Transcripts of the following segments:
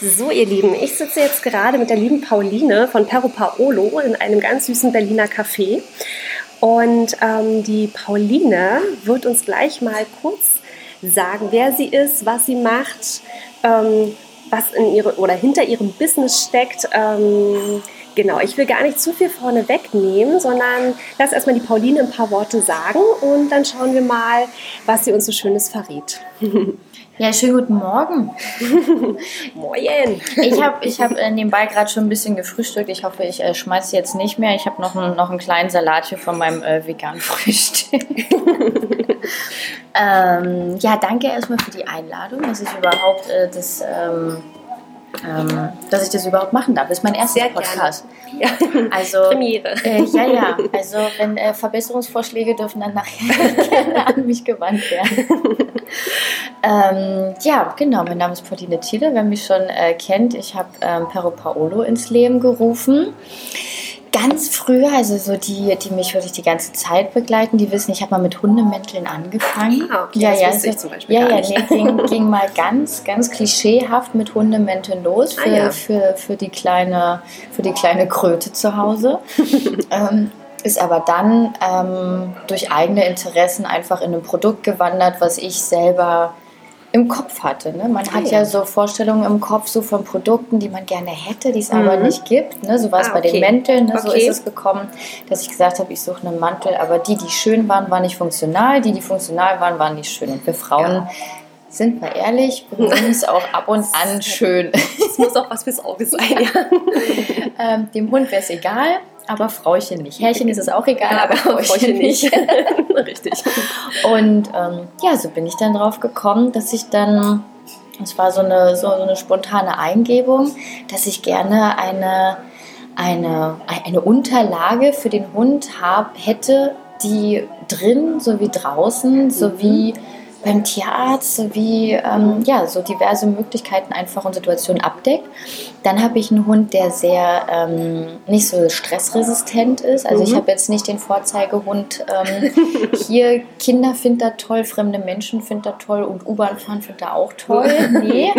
So, ihr Lieben, ich sitze jetzt gerade mit der lieben Pauline von Perro Paolo in einem ganz süßen Berliner Café. Und ähm, die Pauline wird uns gleich mal kurz sagen, wer sie ist, was sie macht, ähm, was in ihre oder hinter ihrem Business steckt. Ähm, genau, ich will gar nicht zu viel vorne wegnehmen, sondern lass erstmal die Pauline ein paar Worte sagen und dann schauen wir mal, was sie uns so Schönes verrät. Ja, schönen guten Morgen. Moin. Ich habe ich hab äh, nebenbei gerade schon ein bisschen gefrühstückt. Ich hoffe, ich äh, schmeiße jetzt nicht mehr. Ich habe noch, ein, noch einen kleinen Salat hier von meinem äh, veganen Frühstück. ähm, ja, danke erstmal für die Einladung, dass ich überhaupt äh, das... Ähm, ähm, dass ich das überhaupt machen darf. Das ist mein erster Sehr Podcast. Ja. Also, Premiere. Äh, ja, ja. Also wenn äh, Verbesserungsvorschläge dürfen dann nachher gerne an mich gewandt werden. ähm, ja, genau. Mein Name ist Pauline Thiele. Wer mich schon äh, kennt, ich habe ähm, Pero Paolo ins Leben gerufen ganz früher, also so die, die mich wirklich die ganze Zeit begleiten, die wissen, ich habe mal mit Hundemänteln angefangen. Ah, okay, ja, das ja, wusste so, ich zum Beispiel ja, ja, nee, ging, ging mal ganz, ganz klischeehaft mit Hundemänteln los für, Ah, ja. für, für, die kleine, für die kleine Kröte zu Hause. ähm, ist aber dann ähm, durch eigene Interessen einfach in ein Produkt gewandert, was ich selber im Kopf hatte. Ne? Man Ah, hat ja. ja so Vorstellungen im Kopf so von Produkten, die man gerne hätte, die es aber Mhm. nicht gibt. Ne? So war es Ah, bei den okay. Mänteln. Ne? So Okay. ist es gekommen, dass ich gesagt habe, ich suche einen Mantel, aber die, die schön waren, waren nicht funktional. Die, die funktional waren, waren nicht schön. Und wir Frauen Ja. sind wir ehrlich, bemühen es auch ab und an schön. Das muss auch was fürs Auge sein, ja. ähm, dem Hund wäre es egal, aber Frauchen nicht. Herrchen ist es auch egal, aber Frauchen, nicht. Richtig. Und ähm, ja, so bin ich dann drauf gekommen, dass ich dann, es war so eine, so, so eine spontane Eingebung, dass ich gerne eine, eine, eine Unterlage für den Hund hab, hätte, die drin sowie draußen, sowie beim Tierarzt sowie ähm, ja, so diverse Möglichkeiten einfach und Situationen abdeckt. Dann habe ich einen Hund, der sehr ähm, nicht so stressresistent ist. Also ich Mhm. habe jetzt nicht den Vorzeigehund ähm, hier, Kinder finden das toll, fremde Menschen finden das toll und U-Bahn fahren findet er auch toll. Nee.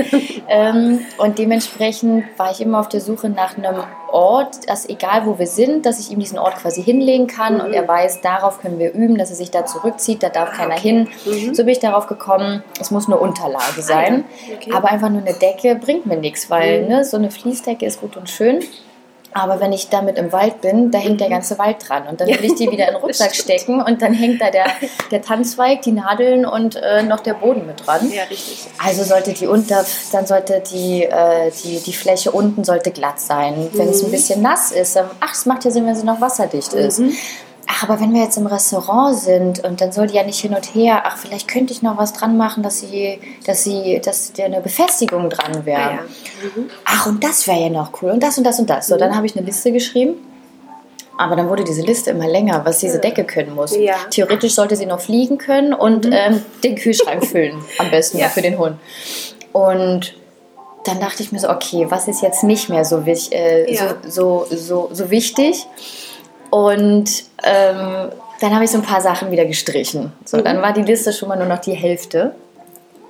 ähm, und dementsprechend war ich immer auf der Suche nach einem Ort, dass egal wo wir sind, dass ich ihm diesen Ort quasi hinlegen kann Mhm. und er weiß, darauf können wir üben, dass er sich da zurückzieht, da darf keiner hin. Mhm. So bin ich darauf gekommen, es muss eine Unterlage sein. Okay. Aber einfach nur eine Decke bringt mir nichts, weil Mhm. ne, so eine Fließdecke ist gut und schön. Aber wenn ich damit im Wald bin, da hängt der Mhm. ganze Wald dran. Und dann will ich die wieder in den Rucksack stecken und dann hängt da der, der Tannenzweig, die Nadeln und äh, noch der Boden mit dran. Ja, richtig. Also sollte die unter, dann sollte die, äh, die, die Fläche unten sollte glatt sein. Wenn es ein Mhm. bisschen nass ist, dann, ach, es macht ja Sinn, wenn sie noch wasserdicht ist. Mhm. Ach, aber wenn wir jetzt im Restaurant sind und dann soll die ja nicht hin und her, ach, vielleicht könnte ich noch was dran machen, dass sie, dass sie, dass da eine Befestigung dran wäre. Ja, ja. Mhm. Ach, und das wäre ja noch cool und das und das und das. So, Mhm. dann habe ich eine Liste geschrieben. Aber dann wurde diese Liste immer länger, was diese. Decke können muss. Ja. Theoretisch sollte sie noch fliegen können und Mhm. ähm, den Kühlschrank füllen, am besten für den Hund. Und dann dachte ich mir so, okay, was ist jetzt nicht mehr so, äh, so, so, so, so wichtig? Und ähm, dann habe ich so ein paar Sachen wieder gestrichen. So, Mhm. dann war die Liste schon mal nur noch die Hälfte.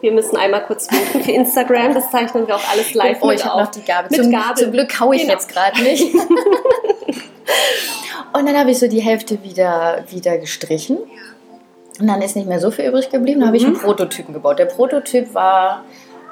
Wir müssen einmal kurz winken für Instagram. Das zeichnen wir auch alles live Oh, ich habe noch die Gabel. Mit zum, Gabel. zum Glück hau ich Genau. jetzt gerade nicht. und dann habe ich so die Hälfte wieder, wieder gestrichen. Und dann ist nicht mehr so viel übrig geblieben. Dann habe ich einen Mhm. Prototypen gebaut. Der Prototyp war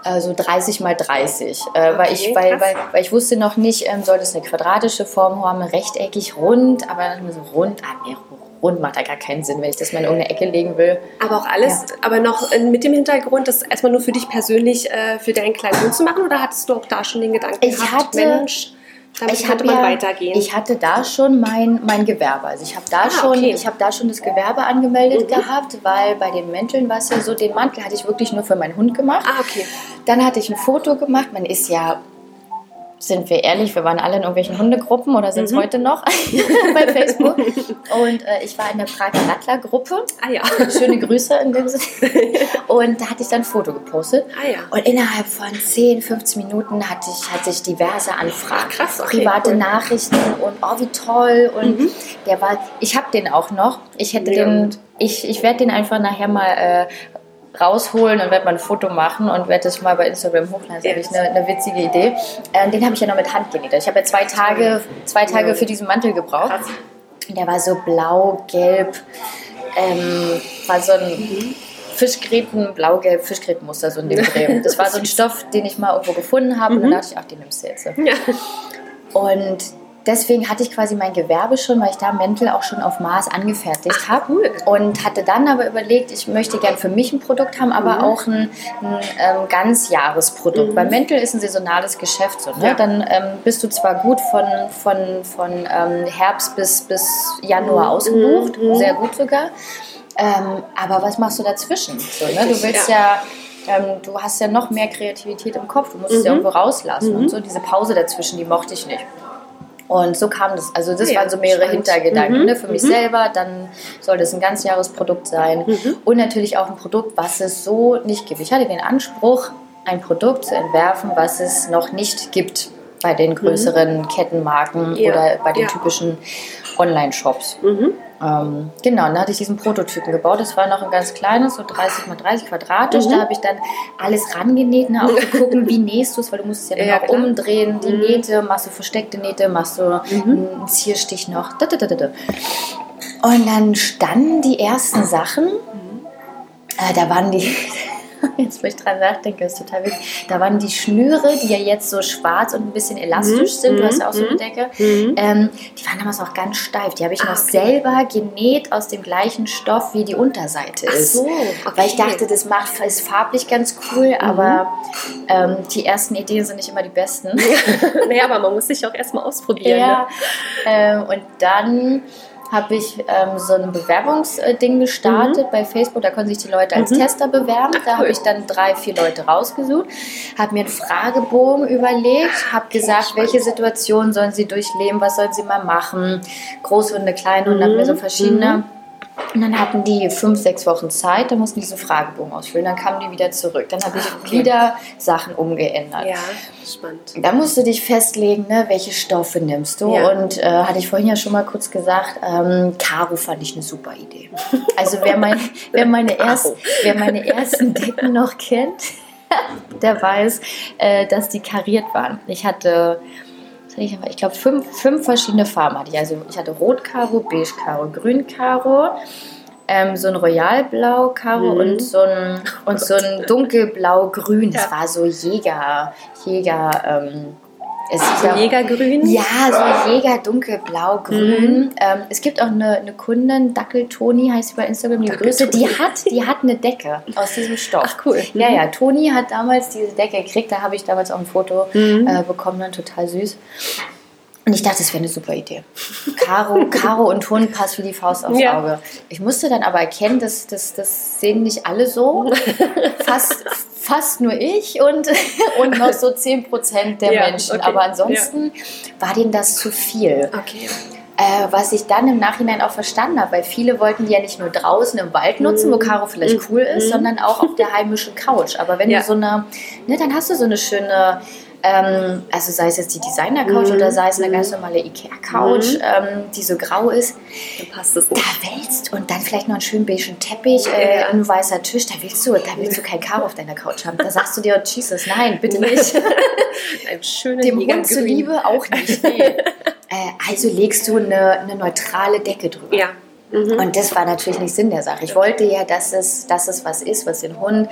äh, so 30 mal 30. Äh, weil, ich, Okay, weil, weil, weil ich wusste noch nicht, ähm, soll das eine quadratische Form haben, rechteckig, rund. Aber dann so rund, ah, nee, rund macht da gar keinen Sinn, wenn ich das mal in irgendeine Ecke legen will. Aber auch alles, aber noch äh, mit dem Hintergrund, das erstmal nur für dich persönlich, äh, für deinen kleinen Hund zu machen? Oder hattest du auch da schon den Gedanken Ich gehabt, hatte- Mensch, damit ich könnte hab man ja, weitergehen? Ich hatte da schon mein, mein Gewerbe. Also ich habe da Ah, schon, okay. ich habe da schon das Gewerbe angemeldet Mhm. gehabt, weil bei den Mänteln war es ja so, den Mantel hatte ich wirklich nur für meinen Hund gemacht. ah, okay. Dann hatte ich ein Foto gemacht. Man ist ja, sind wir ehrlich, wir waren alle in irgendwelchen Hundegruppen oder sind es Mhm. heute noch bei Facebook. Und äh, ich war in der Prager Rattler-Gruppe. Ah ja. Schöne Grüße in dem Sinne. Und da hatte ich dann ein Foto gepostet. Ah ja. Und innerhalb von 10, 15 Minuten hatte ich, hatte ich diverse Anfragen. Krass, okay, private cool. Nachrichten und oh, wie toll. Und Mhm. der war, ich habe den auch noch. Ich hätte Mega den, ich, ich werde den einfach nachher mal äh, rausholen und werde mal ein Foto machen und werde das mal bei Instagram hochladen. Das ist eigentlich eine, eine witzige Idee. Ähm, den habe ich ja noch mit Hand genäht. Ich habe ja zwei Tage, zwei Tage für diesen Mantel gebraucht. Krass. Der war so blau, gelb, ähm, war so ein Fischgräten, blau-gelb Fischgrätenmuster, so in dem Dreh. Das war so ein Stoff, den ich mal irgendwo gefunden habe und dann dachte ich, ach, den nimmst du jetzt. Ja. Und deswegen hatte ich quasi mein Gewerbe schon, weil ich da Mäntel auch schon auf Maß angefertigt habe. cool. Und hatte dann aber überlegt, ich möchte gern für mich ein Produkt haben, aber auch ein, ein ähm, Ganzjahresprodukt. Weil Mäntel ist ein saisonales Geschäft. So, ne? Ja. Dann ähm, bist du zwar gut von, von, von ähm, Herbst bis, bis Januar ausgebucht, sehr gut sogar. Ähm, aber was machst du dazwischen? So, ne? Du willst ja, ähm, du hast ja noch mehr Kreativität im Kopf, du musst es ja irgendwo rauslassen. Und so diese Pause dazwischen, die mochte ich nicht. Und so kam das. Also das Ja, waren so mehrere spannend. Hintergedanken. Ne? Für mich selber, dann soll das ein Ganzjahresprodukt sein. Und natürlich auch ein Produkt, was es so nicht gibt. Ich hatte den Anspruch, ein Produkt zu entwerfen, was es noch nicht gibt bei den größeren Kettenmarken Ja, oder bei den ja. typischen Online-Shops. Ähm, genau, dann hatte ich diesen Prototypen gebaut. Das war noch ein ganz kleines, so 30 mal 30 quadratisch. Da habe ich dann alles rangenäht, ne, auch zu gucken, wie nähst du es, weil du musst es ja dann Ja, auch klar. umdrehen, die Nähte, machst du versteckte Nähte, machst du einen Zierstich noch. Da, da, da, da. Und dann standen die ersten Sachen. Äh, da waren die, jetzt wo ich dran nachdenke, ist total wichtig. Da waren die Schnüre, die ja jetzt so schwarz und ein bisschen elastisch sind. Du hast ja auch so eine Decke. Ähm, die waren damals auch ganz steif. Die habe ich noch selber genäht aus dem gleichen Stoff, wie die Unterseite ist. so, Weil ich okay. dachte, das macht, ist farblich ganz cool, aber ähm, die ersten Ideen sind nicht immer die besten. naja, aber man muss sich auch erstmal ausprobieren. Ja, Ne? ähm, und dann habe ich ähm, so ein Bewerbungsding gestartet bei Facebook. Da können sich die Leute als Tester bewerben. Da habe cool. ich dann drei, vier Leute rausgesucht, habe mir einen Fragebogen überlegt, habe gesagt, welche Situationen sollen sie durchleben, was sollen sie mal machen, Großhunde, Kleinhunde, habe mir so verschiedene. Und dann hatten die fünf, sechs Wochen Zeit, dann mussten die diesen Fragebogen ausfüllen, dann kamen die wieder zurück. Dann habe ich wieder Sachen umgeändert. Ja, spannend. Da musst du dich festlegen, ne, welche Stoffe nimmst du. Ja. Und äh, hatte ich vorhin ja schon mal kurz gesagt, ähm, Karo fand ich eine super Idee. Also wer, mein, wer, meine, erst, wer meine ersten Decken noch kennt, der weiß, äh, dass die kariert waren. Ich hatte ich, ich glaube, fünf, fünf verschiedene Farben hatte ich. Also ich hatte Rot-Karo, Beige-Karo, Grün-Karo. Ähm, so ein Royalblau-Karo Mhm. und so ein, und so ein dunkelblau-grün. Das Ja. war so Jäger, Jäger, ähm, es ist So ja- Jägergrün. ja, so Jäger, dunkelblau, grün. Mhm. Ähm, es gibt auch eine, eine Kundin, Dackel Toni heißt sie bei Instagram, die Größe, die hat, die hat eine Decke aus diesem Stoff. Ach, cool. Ja, ja, Toni hat damals diese Decke gekriegt, da habe ich damals auch ein Foto Mhm. äh, bekommen, dann total süß. Und ich dachte, das wäre eine super Idee. Caro, Caro und Hund passt wie die Faust aufs Ja. Auge. Ich musste dann aber erkennen, dass das, das sehen nicht alle so. Fast, fast nur ich und, und noch so 10% der Ja, Menschen. okay. Aber ansonsten war denen das zu viel. Okay. Äh, was ich dann im Nachhinein auch verstanden habe, weil viele wollten die ja nicht nur draußen im Wald nutzen, wo Caro vielleicht cool ist, sondern auch auf der heimischen Couch. Aber wenn Ja. du so eine, ne, dann hast du so eine schöne, ähm, also sei es jetzt die Designer-Couch oder sei es eine ganz normale Ikea-Couch, ähm, die so grau ist, Dann passt es da nicht. willst und dann vielleicht noch einen schönen beigen Teppich, äh, Ja. ein weißer Tisch, da willst du, da willst du kein Caro auf deiner Couch haben. Da sagst du dir, oh, Jesus, nein, bitte nicht. Ein schöner Dem Hund zuliebe auch nicht. Nee. äh, also legst du eine, eine neutrale Decke drüber. Ja. Mhm. Und das war natürlich nicht Sinn der Sache. Ich wollte ja, dass es, dass es was ist, was den Hund,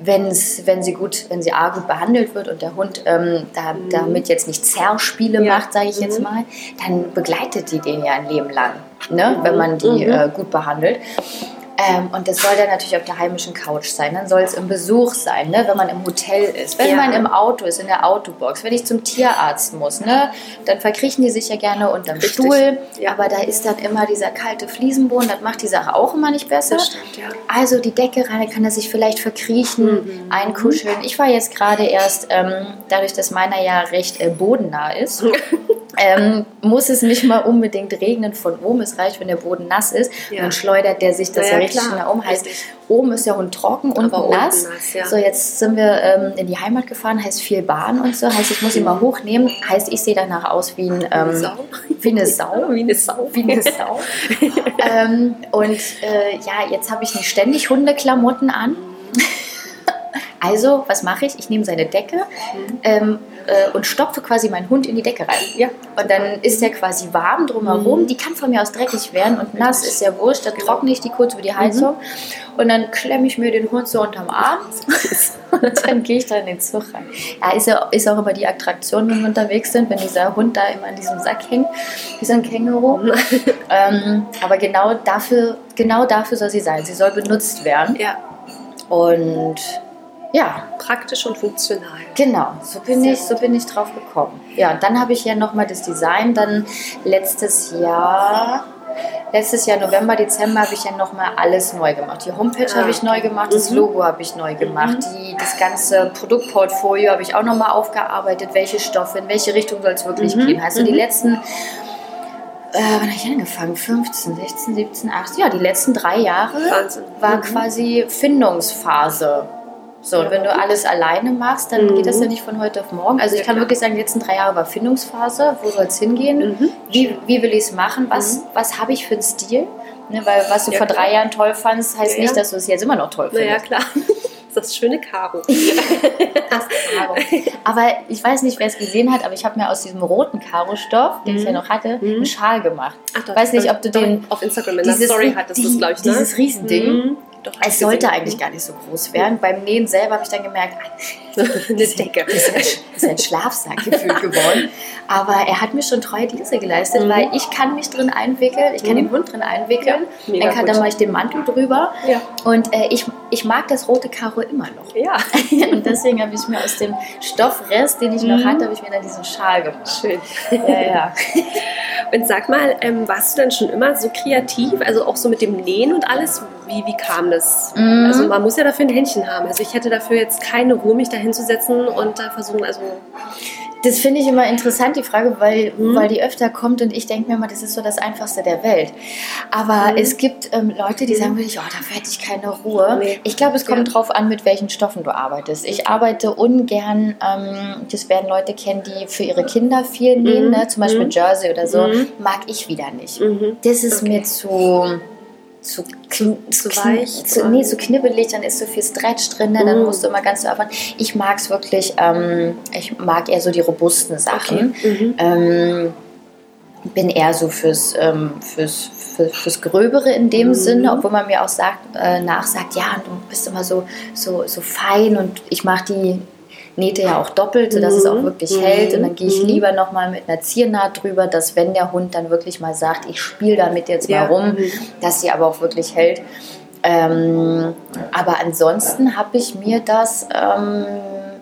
wenn's, wenn sie gut, wenn sie A gut behandelt wird und der Hund ähm, da, damit jetzt nicht Zerrspiele Ja. macht, sage ich jetzt mal, dann begleitet die den ja ein Leben lang, ne? wenn man die äh, gut behandelt. Ähm, und das soll dann natürlich auf der heimischen Couch sein. Dann soll es im Besuch sein, ne? wenn man im Hotel ist, wenn Ja. man im Auto ist, in der Autobox, wenn ich zum Tierarzt muss, ne? dann verkriechen die sich ja gerne unterm Richtig. Stuhl. Ja. Aber da ist dann immer dieser kalte Fliesenboden, das macht die Sache auch immer nicht besser. Das stimmt, ja. Also die Decke rein, dann kann er sich vielleicht verkriechen, Mhm. einkuscheln. Ich war jetzt gerade erst, ähm, dadurch, dass meiner ja recht äh, bodennah ist, ähm, muss es nicht mal unbedingt regnen von oben. Es reicht, wenn der Boden nass ist. Ja. Dann schleudert der sich das ja, richtig klar. schnell um. Heißt, Richtig. oben ist der Hund trocken, unten Aber unten nass. nass, ja. So, jetzt sind wir ähm, in die Heimat gefahren, heißt viel Bahn und so. Heißt, ich muss ihn mal hochnehmen. Heißt, ich sehe danach aus wie, ein, ähm, wie eine Sau. Wie eine Sau. Wie eine Sau. ähm, und äh, ja, jetzt habe ich nicht ständig Hundeklamotten an. Also, was mache ich? Ich nehme seine Decke Mhm. ähm, äh, und stopfe quasi meinen Hund in die Decke rein. Ja. Und dann ist der quasi warm drumherum. Mhm. Die kann von mir aus dreckig werden und nass ist ja wurscht. Dann trockne ich die kurz über die Heizung und dann klemme ich mir den Hund so unterm Arm und dann gehe ich da in den Zug rein. Ja, ist, ja, ist auch immer die Attraktion, wenn wir unterwegs sind, wenn dieser Hund da immer an diesem Sack hängt, wie so ein Känguru. ähm, aber genau dafür, genau dafür soll sie sein. Sie soll benutzt werden. Ja, Und ja, praktisch und funktional. Genau, so bin Sehr ich, so bin ich drauf gekommen. Ja, und dann habe ich ja nochmal das Design dann letztes Jahr, letztes Jahr November, Dezember habe ich ja nochmal alles neu gemacht. Die Homepage Ah, habe ich neu gemacht, das Mhm. Logo habe ich neu gemacht, die, das ganze Produktportfolio habe ich auch nochmal aufgearbeitet, welche Stoffe, in welche Richtung soll es wirklich Mhm, gehen. Also die mhm. letzten äh, wann habe ich angefangen? 15, 16, 17, 18. Ja, die letzten drei Jahre Wahnsinn. war Mhm. quasi Findungsphase. So, und wenn du alles alleine machst, dann Mhm. geht das ja nicht von heute auf morgen. Also ich Ja, kann wirklich sagen, die letzten drei Jahre war Findungsphase. Wo soll es hingehen? Mhm. Wie, wie will ich es machen? Was, was habe ich für einen Stil? Ne, weil was du Ja, vor klar. drei Jahren toll fandst, heißt Ja, nicht, ja. dass du es jetzt immer noch toll Naja, findest. klar. Das ist das schöne Karo. Karo. Aber ich weiß nicht, wer es gesehen hat, aber ich habe mir aus diesem roten Karo-Stoff, den ich Mhm. ja noch hatte, Mhm. einen Schal gemacht. Ach, doch, weiß nicht, das ob du den- auf Instagram in der Dieses, Story hattest die- das, glaube ich, ne? dieses Riesending. Mhm. Doch, Es sollte gesehen. eigentlich gar nicht so groß werden. Beim Nähen selber habe ich dann gemerkt, Eine Decke. Das ist ein, ein Schlafsack gefühlt geworden. Aber er hat mir schon treue Dienste geleistet, Mhm. weil ich kann mich drin einwickeln, ich kann Mhm. den Hund drin einwickeln, Ja, dann, kann, dann mache ich den Mantel drüber. Ja. Und äh, ich, ich mag das rote Karo immer noch. Ja, Und deswegen habe ich mir aus dem Stoffrest, den ich noch Mhm. hatte, habe ich mir dann diesen Schal gemacht. schön. Ja, ja. Und sag mal, ähm, warst du dann schon immer so kreativ? Also auch so mit dem Nähen und alles? Wie, wie kam das? Mhm. Also man muss ja dafür ein Händchen haben. Also ich hätte dafür jetzt keine Ruhe, mich da hinzusetzen und da versuchen, also Das finde ich immer interessant, die Frage, weil, Mhm. weil die öfter kommt und ich denke mir immer, das ist so das Einfachste der Welt. Aber Mhm. es gibt ähm, Leute, die Mhm. sagen wirklich, oh, dafür hätte ich keine Ruhe. Nee. Ich glaube, es kommt Ja. drauf an, mit welchen Stoffen du arbeitest. Ich arbeite ungern, ähm, das werden Leute kennen, die für ihre Kinder viel nähen, Mhm. ne? zum Beispiel Mhm. Jersey oder so, mag ich wieder nicht. Das ist Okay. mir zu... Zu, zu, Zu weich? Zu, nee, zu knibbelig, dann ist so viel Stretch drin, ne? dann Mhm. musst du immer ganz so aufwand. Ich mag es wirklich, ähm, ich mag eher so die robusten Sachen. okay. Mhm. Ähm, bin eher so fürs, ähm, fürs, für, fürs Gröbere in dem Mhm. Sinne, obwohl man mir auch sagt, äh, nachsagt, ja, du bist immer so, so, so fein und ich mache die Nähte ja auch doppelt, sodass es auch Mhm. wirklich Mhm. hält. Und dann gehe ich Mhm. lieber nochmal mit einer Ziernaht drüber, dass wenn der Hund dann wirklich mal sagt, ich spiele damit jetzt Ja. mal rum, Mhm. dass sie aber auch wirklich hält. Ähm, aber ansonsten habe ich mir das, ähm,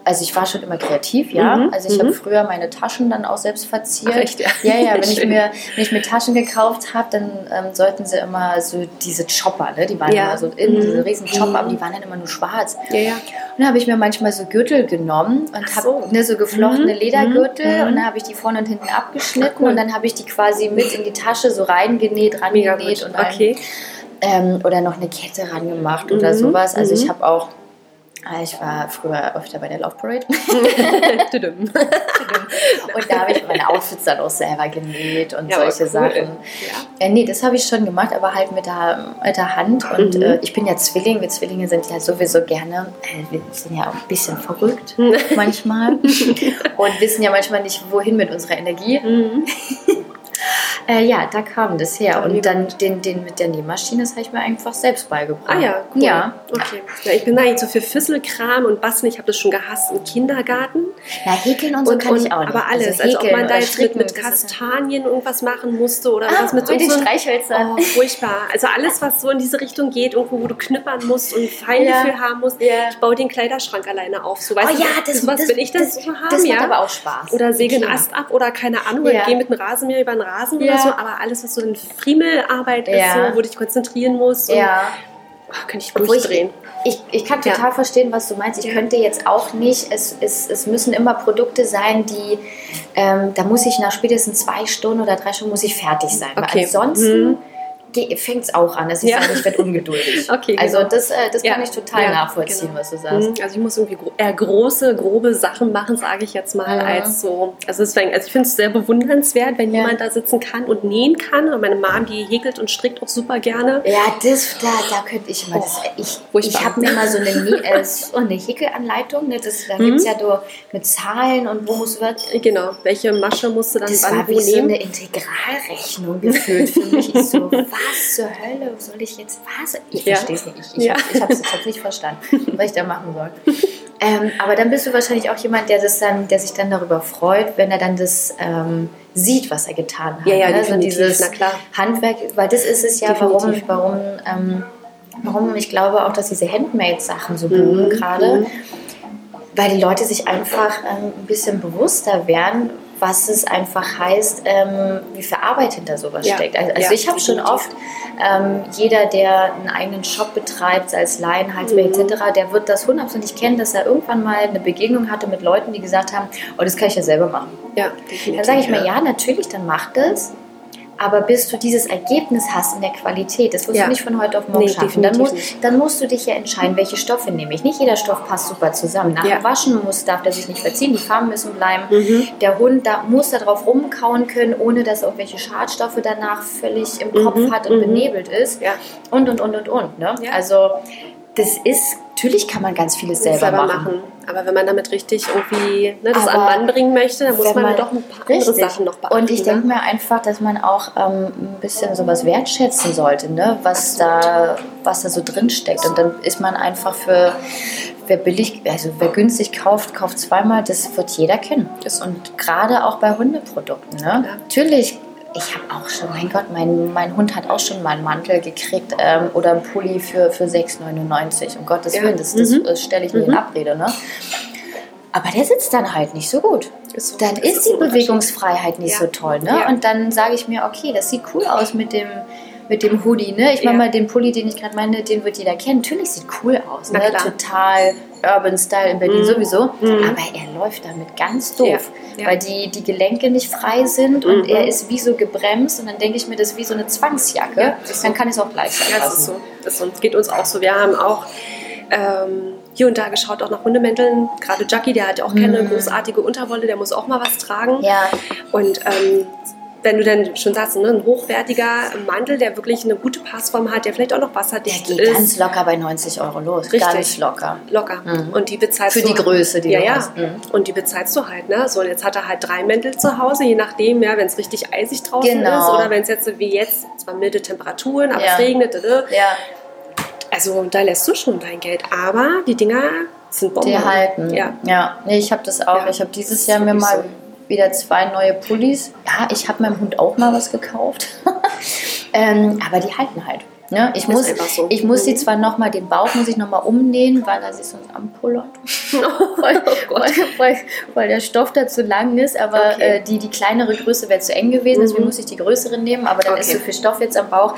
also ich war schon immer kreativ, ja. Mhm, Also ich habe mhm. früher meine Taschen dann auch selbst verziert. Ach, echt, ja. Ja, ja, wenn ich, mir, wenn ich mir Taschen gekauft habe, dann ähm, sollten sie immer so diese Chopper, ne? die waren Ja. immer so in, Mhm. diese riesen Chopper, Mhm. aber die waren dann immer nur schwarz. Ja, ja. Und dann habe ich mir manchmal so Gürtel genommen und habe so. ne, so geflochtene Mhm. Ledergürtel Mhm. und dann habe ich die vorne und hinten abgeschnitten cool. und dann habe ich die quasi mit in die Tasche so reingenäht, rangenäht und dann Okay. ähm, oder noch eine Kette rangemacht oder Mhm, sowas. Also ich mhm. habe auch, ich war früher öfter bei der Love Parade und da habe ich meine Outfits dann auch selber genäht und Ja, solche cool. Sachen. Äh, nee, das habe ich schon gemacht, aber halt mit der, mit der Hand. Und Mhm. äh, ich bin ja Zwilling. Wir Zwillinge sind ja sowieso gerne, äh, wir sind ja auch ein bisschen verrückt manchmal und wissen ja manchmal nicht, wohin mit unserer Energie. Mhm. Äh, ja, da kam das her. Ja, Und dann den, den mit der Nähmaschine, das habe ich mir einfach selbst beigebracht. Ah ja, cool. Ja. Okay. Ja, ich bin da jetzt so für Fisselkram und Basteln. Ich habe das schon gehasst im Kindergarten. Na, häkeln und so kann ich auch nicht. Aber alles. Also, ob häkeln man da jetzt mit, mit Kastanien irgendwas machen musste oder Ah, irgendwas mit, mit den so Streichhölzern. Oh, furchtbar. Also alles, was so in diese Richtung geht, irgendwo, wo du knippern musst und Pfeile Ja. haben musst. Ja. Ich baue den Kleiderschrank alleine auf. So, weißt Oh du, ja, das, sowas das, will ich das, das, so haben, das ja. macht aber auch Spaß. Oder säge einen. Ast ab oder keine Ahnung, Ja. gehe mit einem Rasenmäher über den Rasen Ja. Oder so. Aber alles, was so in Friemelarbeit ist, so, wo du dich konzentrieren musst, und, oh, könnte ich durchdrehen. Ich, ich kann total verstehen, was du meinst. Ich könnte jetzt auch nicht, es, es, es müssen immer Produkte sein, die, ähm, da muss ich nach spätestens zwei Stunden oder drei Stunden muss ich fertig sein. Okay. Weil ansonsten Mhm. Fängt es auch an, dass ich Ja. sage, ich werde ungeduldig. Okay, also genau. das, äh, das kann Ja. ich total Ja, nachvollziehen, genau. was du sagst. Mhm, Also ich muss irgendwie gro eher große, grobe Sachen machen, sage ich jetzt mal, als so. Also deswegen, also ich finde es sehr bewundernswert, wenn jemand da sitzen kann und nähen kann. Und meine Mom, die häkelt und strickt auch super gerne. Ja, das, da, da könnte ich mal. Oh, ich furchtbar. ich habe mir mal so eine, äh, so eine Häkelanleitung. Ne, das, da Mhm. gibt es ja so mit Zahlen und wo muss was. Genau. Welche Masche musst du dann Das wann war wie so nehmen? eine Integralrechnung gefühlt für mich. Ich so, was zur Hölle soll ich jetzt, was? Ich Ja. verstehe es nicht. Ich, ich Ja. habe es jetzt halt nicht verstanden, was ich da machen soll. Ähm, aber dann bist du wahrscheinlich auch jemand, der, das dann, der sich dann darüber freut, wenn er dann das ähm, sieht, was er getan hat. Ja, ja, so definitiv, dieses na klar. Handwerk, weil das ist es ja, warum, Definitiv. warum, ähm, warum ich glaube auch, dass diese Handmade-Sachen so boomen Mhm, gerade mhm. weil die Leute sich einfach ähm, ein bisschen bewusster werden, was es einfach heißt, ähm, wie viel Arbeit hinter sowas Ja, steckt. Also, also ja, ich habe schon oft, ähm, jeder, der einen eigenen Shop betreibt, sei es Laienhalsberg Mhm. etc., der wird das hundertprozentig kennen, dass er irgendwann mal eine Begegnung hatte mit Leuten, die gesagt haben, oh, das kann ich ja selber machen. Ja, Dann sage ich mir, ja, natürlich, dann mach das. Aber bis du dieses Ergebnis hast in der Qualität, das wirst Ja. du nicht von heute auf morgen Nee, schaffen. Dann, definitiv mu nicht. dann musst du dich ja entscheiden, welche Stoffe nehme ich. Nicht jeder Stoff passt super zusammen. Nach Ja. dem Waschen muss, darf der sich nicht verziehen, die Farben müssen bleiben. Mhm. Der Hund da, muss da drauf rumkauen können, ohne dass er irgendwelche Schadstoffe danach völlig im Kopf Mhm, hat und mhm. benebelt ist. Ja. Und, und, und, und, und. Ne? Also das ist, natürlich kann man ganz vieles selber, machen. Aber wenn man damit richtig irgendwie ne, das Aber an Mann bringen möchte, dann muss man, man- doch ein paar andere Richtig. Sachen noch beachten. Und ich ne? denke mir einfach, dass man auch ähm, ein bisschen sowas wertschätzen sollte, ne? was, da, was da so drin steckt. Und dann ist man einfach für, wer billig, also wer günstig kauft, kauft zweimal, das wird jeder kennen. Und gerade auch bei Hundeprodukten. Ne? Ja. Natürlich. Ich habe auch schon, mein Gott, mein, mein Hund hat auch schon mal einen Mantel gekriegt ähm, oder einen Pulli für, für 6,99. Um Gottes Ja. Willen, das, das, Mhm. das stelle ich mir in Mhm. Abrede. Ne? Aber der sitzt dann halt nicht so gut Ist dann das ist ein die. Bewegungsfreiheit nicht Ja. so toll. Ne? Ja. Und dann sage ich mir, okay, das sieht cool aus mit dem, mit dem Hoodie. Ne? Ich meine Ja. mal, den Pulli, den ich gerade meine, den wird jeder kennen. Natürlich sieht cool aus. Ne? Total Urban Style in Berlin Mhm. sowieso. Mhm. Aber er läuft damit ganz doof, Ja. Ja. weil die, die Gelenke nicht frei sind und Mhm. er ist wie so gebremst. Und dann denke ich mir, das ist wie so eine Zwangsjacke. Ist dann so. kann ich es auch gleich sein Ja, das ist so. Das so. geht uns auch so. Wir haben auch ähm, hier und da geschaut, auch nach Hundemänteln. Gerade Jackie, der hat ja auch keine Mhm. großartige Unterwolle, der muss auch mal was tragen. Ja, Und ähm, wenn du dann schon sagst, ne, ein hochwertiger Mantel, der wirklich eine gute Passform hat, der vielleicht auch noch der wasserdicht geht ist. ganz locker bei 90 Euro los. Richtig. Ganz locker. locker. Mhm. Und die bezahlst Für du die Größe, die ja, du ja. hast. Mhm. Und die bezahlst du halt, ne? So, und jetzt hat er halt drei Mäntel zu Hause, je nachdem, ja, wenn es richtig eisig draußen Genau. ist oder wenn es jetzt so wie jetzt, zwar milde Temperaturen, aber Ja. es regnet, dada. Ja, also da lässt du schon dein Geld. Aber die Dinger sind Bomben. Die halten. Ja. ja. Nee, ich habe das auch. Ja, ich habe dieses ist Jahr mir mal. Wieder zwei neue Pullis. Ja, ich habe meinem Hund auch mal was gekauft. ähm, aber die halten halt. Ne? Ich, Ist muss, so. ich muss die Mhm. zwar noch mal, den Bauch muss ich noch mal umnähen, weil er sich sonst anpullert. weil, Oh weil, weil, der Stoff da zu lang ist, aber Okay. äh, die, die kleinere Größe wäre zu eng gewesen, deswegen Mhm. muss ich die größere nehmen, aber dann ist Okay. so viel Stoff jetzt am Bauch.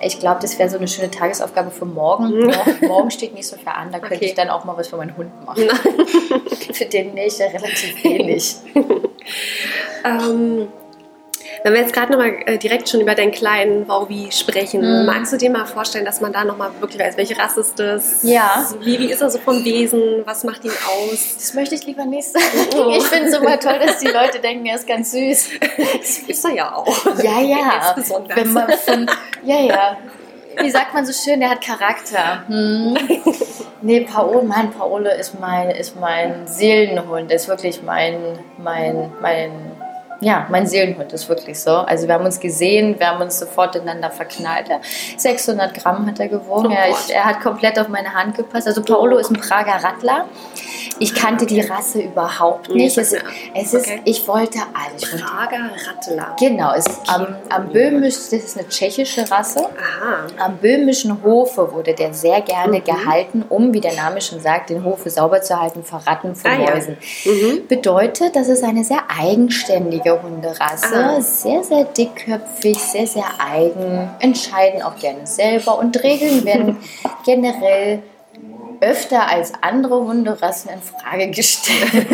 Ich glaube, das wäre so eine schöne Tagesaufgabe für morgen. Mhm. Morgen, morgen steht nicht so viel an, da könnte Okay. ich dann auch mal was für meinen Hund machen. Für den nähe ich ja relativ wenig. Ähm, wenn wir jetzt gerade nochmal äh, direkt schon über deinen kleinen Wauwi sprechen, Mhm. magst du dir mal vorstellen, dass man da nochmal wirklich weiß, welche Rasse ist das? Ja. Wie, wie ist er so vom Wesen? Was macht ihn aus? Das möchte ich lieber nicht sagen. Oh. Ich finde es immer toll, dass die Leute denken, er ist ganz süß. Das ist er ja auch. Ja, ja. Besonders. Wenn man von, ja, ja. Wie sagt man so schön, der hat Charakter. Hm. Nee, Paolo, Mann, Paolo ist mein, ist mein Seelenhund, ist wirklich mein, mein, mein, ja, mein Seelenhund ist wirklich so. Also wir haben uns gesehen, wir haben uns sofort ineinander verknallt. Ja, 600 Gramm hat er gewogen. Oh er, ich, er hat komplett auf meine Hand gepasst. Also Paolo ist ein Prager Rattler. Ich kannte die Rasse überhaupt nicht. Es, es ist, Okay. ich wollte, wollte Prager Rattler. Genau, es ist am, am Böhmisch, das ist eine tschechische Rasse. Aha. Am böhmischen Hofe wurde der sehr gerne Mhm. gehalten, um, wie der Name schon sagt, den Hofe sauber zu halten vor Ratten, vor Ah, ja. Mäusen. Mhm. Bedeutet, das ist eine sehr eigenständige Hunderasse, Ah. sehr, sehr dickköpfig, sehr, sehr eigen, entscheiden auch gerne selber und Regeln werden generell öfter als andere Hunderassen in Frage gestellt.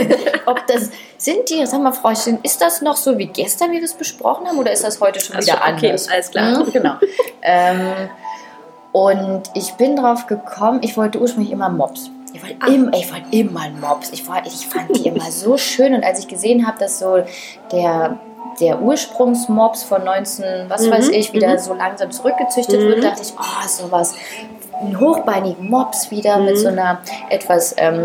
Ob das sind die, sag mal, Frauchen, ist das noch so wie gestern, wie wir es besprochen haben, oder ist das heute schon Also wieder okay, anders? alles klar. Mhm, genau. ähm, und ich bin drauf gekommen, ich wollte ursprünglich immer Mops. Ich wollte Ah. immer, ich wollte immer einen Mops. Ich, war, ich fand die immer so schön. Und als ich gesehen habe, dass so der, der Ursprungsmops von 19, was Mhm, weiß ich, wieder mhm. so langsam zurückgezüchtet Mhm. wird, dachte ich, oh, sowas. Einen hochbeinigen Mops wieder mit Mhm. so einer etwas ähm,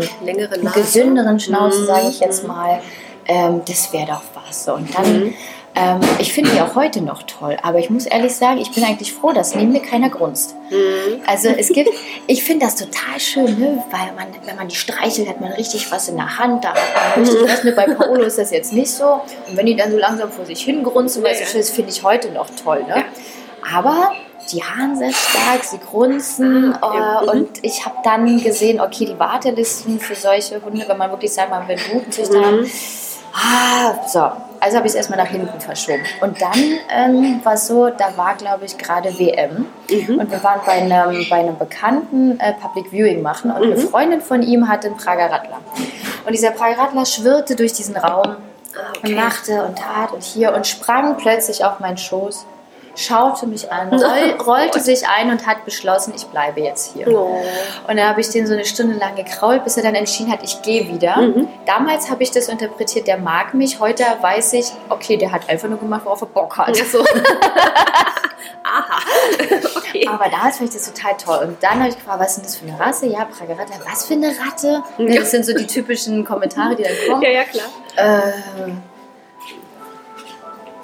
gesünderen Schnauze, Mhm. sage ich jetzt mal. Ähm, das wäre doch was. Und dann, Mhm. Ähm, ich finde die auch heute noch toll. Aber ich muss ehrlich sagen, ich bin eigentlich froh, dass neben mir keiner grunzt. Mhm. Also es gibt, ich finde das total schön, ne? weil man, wenn man die streichelt, hat man richtig was in der Hand. Da hat man richtig was. Ne? Bei Paolo ist das jetzt nicht so. Und wenn die dann so langsam vor sich hin grunzen, Ja, ja. das finde ich heute noch toll. Ne? Ja. Aber die haaren sehr stark, sie grunzen Ah, okay. äh, Mhm. und ich habe dann gesehen, okay, die Wartelisten für solche Hunde, wenn man wirklich sagt, man will einen Gutenzüchter haben, Mhm. Ah, so. Also habe ich es erstmal nach hinten verschoben. Und dann ähm, war es so, da war, glaube ich, gerade WM. Mhm. Und wir waren bei einem, bei einem Bekannten äh, Public Viewing machen. Und eine Mhm. Freundin von ihm hatte einen Prager Radler. Und dieser Prager Radler schwirrte durch diesen Raum Ah, und machte und tat und hier und sprang plötzlich auf meinen Schoß, schaute mich an, roll, rollte sich ein und hat beschlossen, ich bleibe jetzt hier. Oh. Und dann habe ich den so eine Stunde lang gekrault, bis er dann entschieden hat, ich gehe wieder. Mhm. Damals habe ich das interpretiert, der mag mich. Heute weiß ich, okay, der hat einfach nur gemacht, worauf er Bock hat. So. Aha. okay. Aber damals fand ich das total toll. Und dann habe ich gefragt, was ist denn das für eine Rasse? Ja, Prager Ratte. Was für eine Ratte? Das sind so die typischen Kommentare, die dann kommen. Ja, ja, klar. Ähm,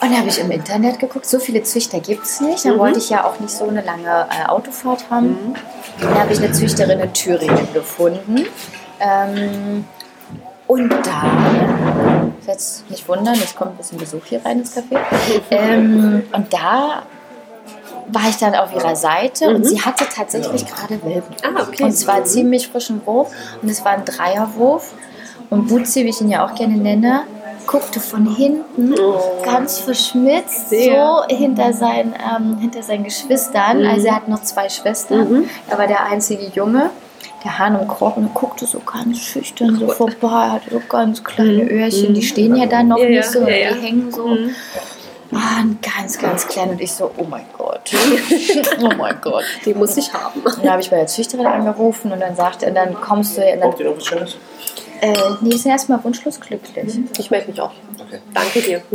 und dann habe ich im Internet geguckt, so viele Züchter gibt es nicht. Dann Mhm. wollte ich ja auch nicht so eine lange äh, Autofahrt haben. Mhm. Dann habe ich eine Züchterin in Thüringen gefunden. Ähm, und da, jetzt nicht wundern, jetzt kommt ein bisschen Besuch hier rein ins Café. Ähm, und da war ich dann auf ihrer Seite und Mhm. sie hatte tatsächlich gerade Welpen. Ah, okay. Und zwar ziemlich frischen Wurf und es war ein Dreierwurf. Und Butzi, wie ich ihn ja auch gerne nenne, guckte von hinten Oh. ganz verschmitzt Sehr. so hinter seinen, ähm, hinter seinen Geschwistern. Mhm. Also er hat noch zwei Schwestern. Mhm. Er war der einzige Junge. Der Hahn im er guckte so ganz schüchtern so vorbei, hatte so ganz kleine Mhm. Öhrchen, die stehen ja dann noch Ja, nicht so, ja, und ja. die hängen so. Mhm. Ah, ganz, ganz klein und ich so, oh mein Gott. oh mein Gott. Die muss ich haben. Dann habe ich bei der Züchterin angerufen und dann sagte, und dann kommst du, und dann, Braucht ihr noch was Schönes? Äh, nee, wir sind erstmal wunschlos glücklich. Ich melde mich auch. Okay. Danke dir.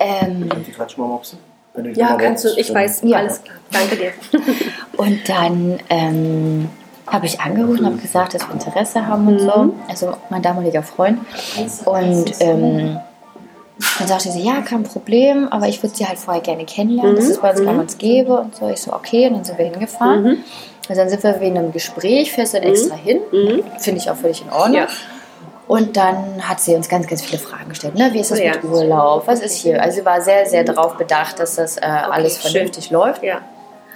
Ähm, ich quatschen mal mopsen? Wenn du die Ja, kannst du. Ich weiß. Ja. Alles klar. Danke dir. und dann ähm, habe ich angerufen, habe gesagt, dass wir Interesse haben und Mhm. so. Also mein damaliger Freund. Und ähm, dann sagte sie, ja, kein Problem, aber ich würde sie halt vorher gerne kennenlernen. Das Mhm. ist bei uns Mhm. gang und gäbe und so. Ich so, okay, und dann sind wir hingefahren. Mhm. Und dann sind wir wegen einem Gespräch, fährst dann extra hin. Mhm. Finde ich auch völlig in Ordnung. Ja. Und dann hat sie uns ganz, ganz viele Fragen gestellt. Ne? Wie ist das Ja. mit Urlaub? Was ist hier? Also sie war sehr, sehr darauf bedacht, dass das äh, alles schön. vernünftig läuft. Ja.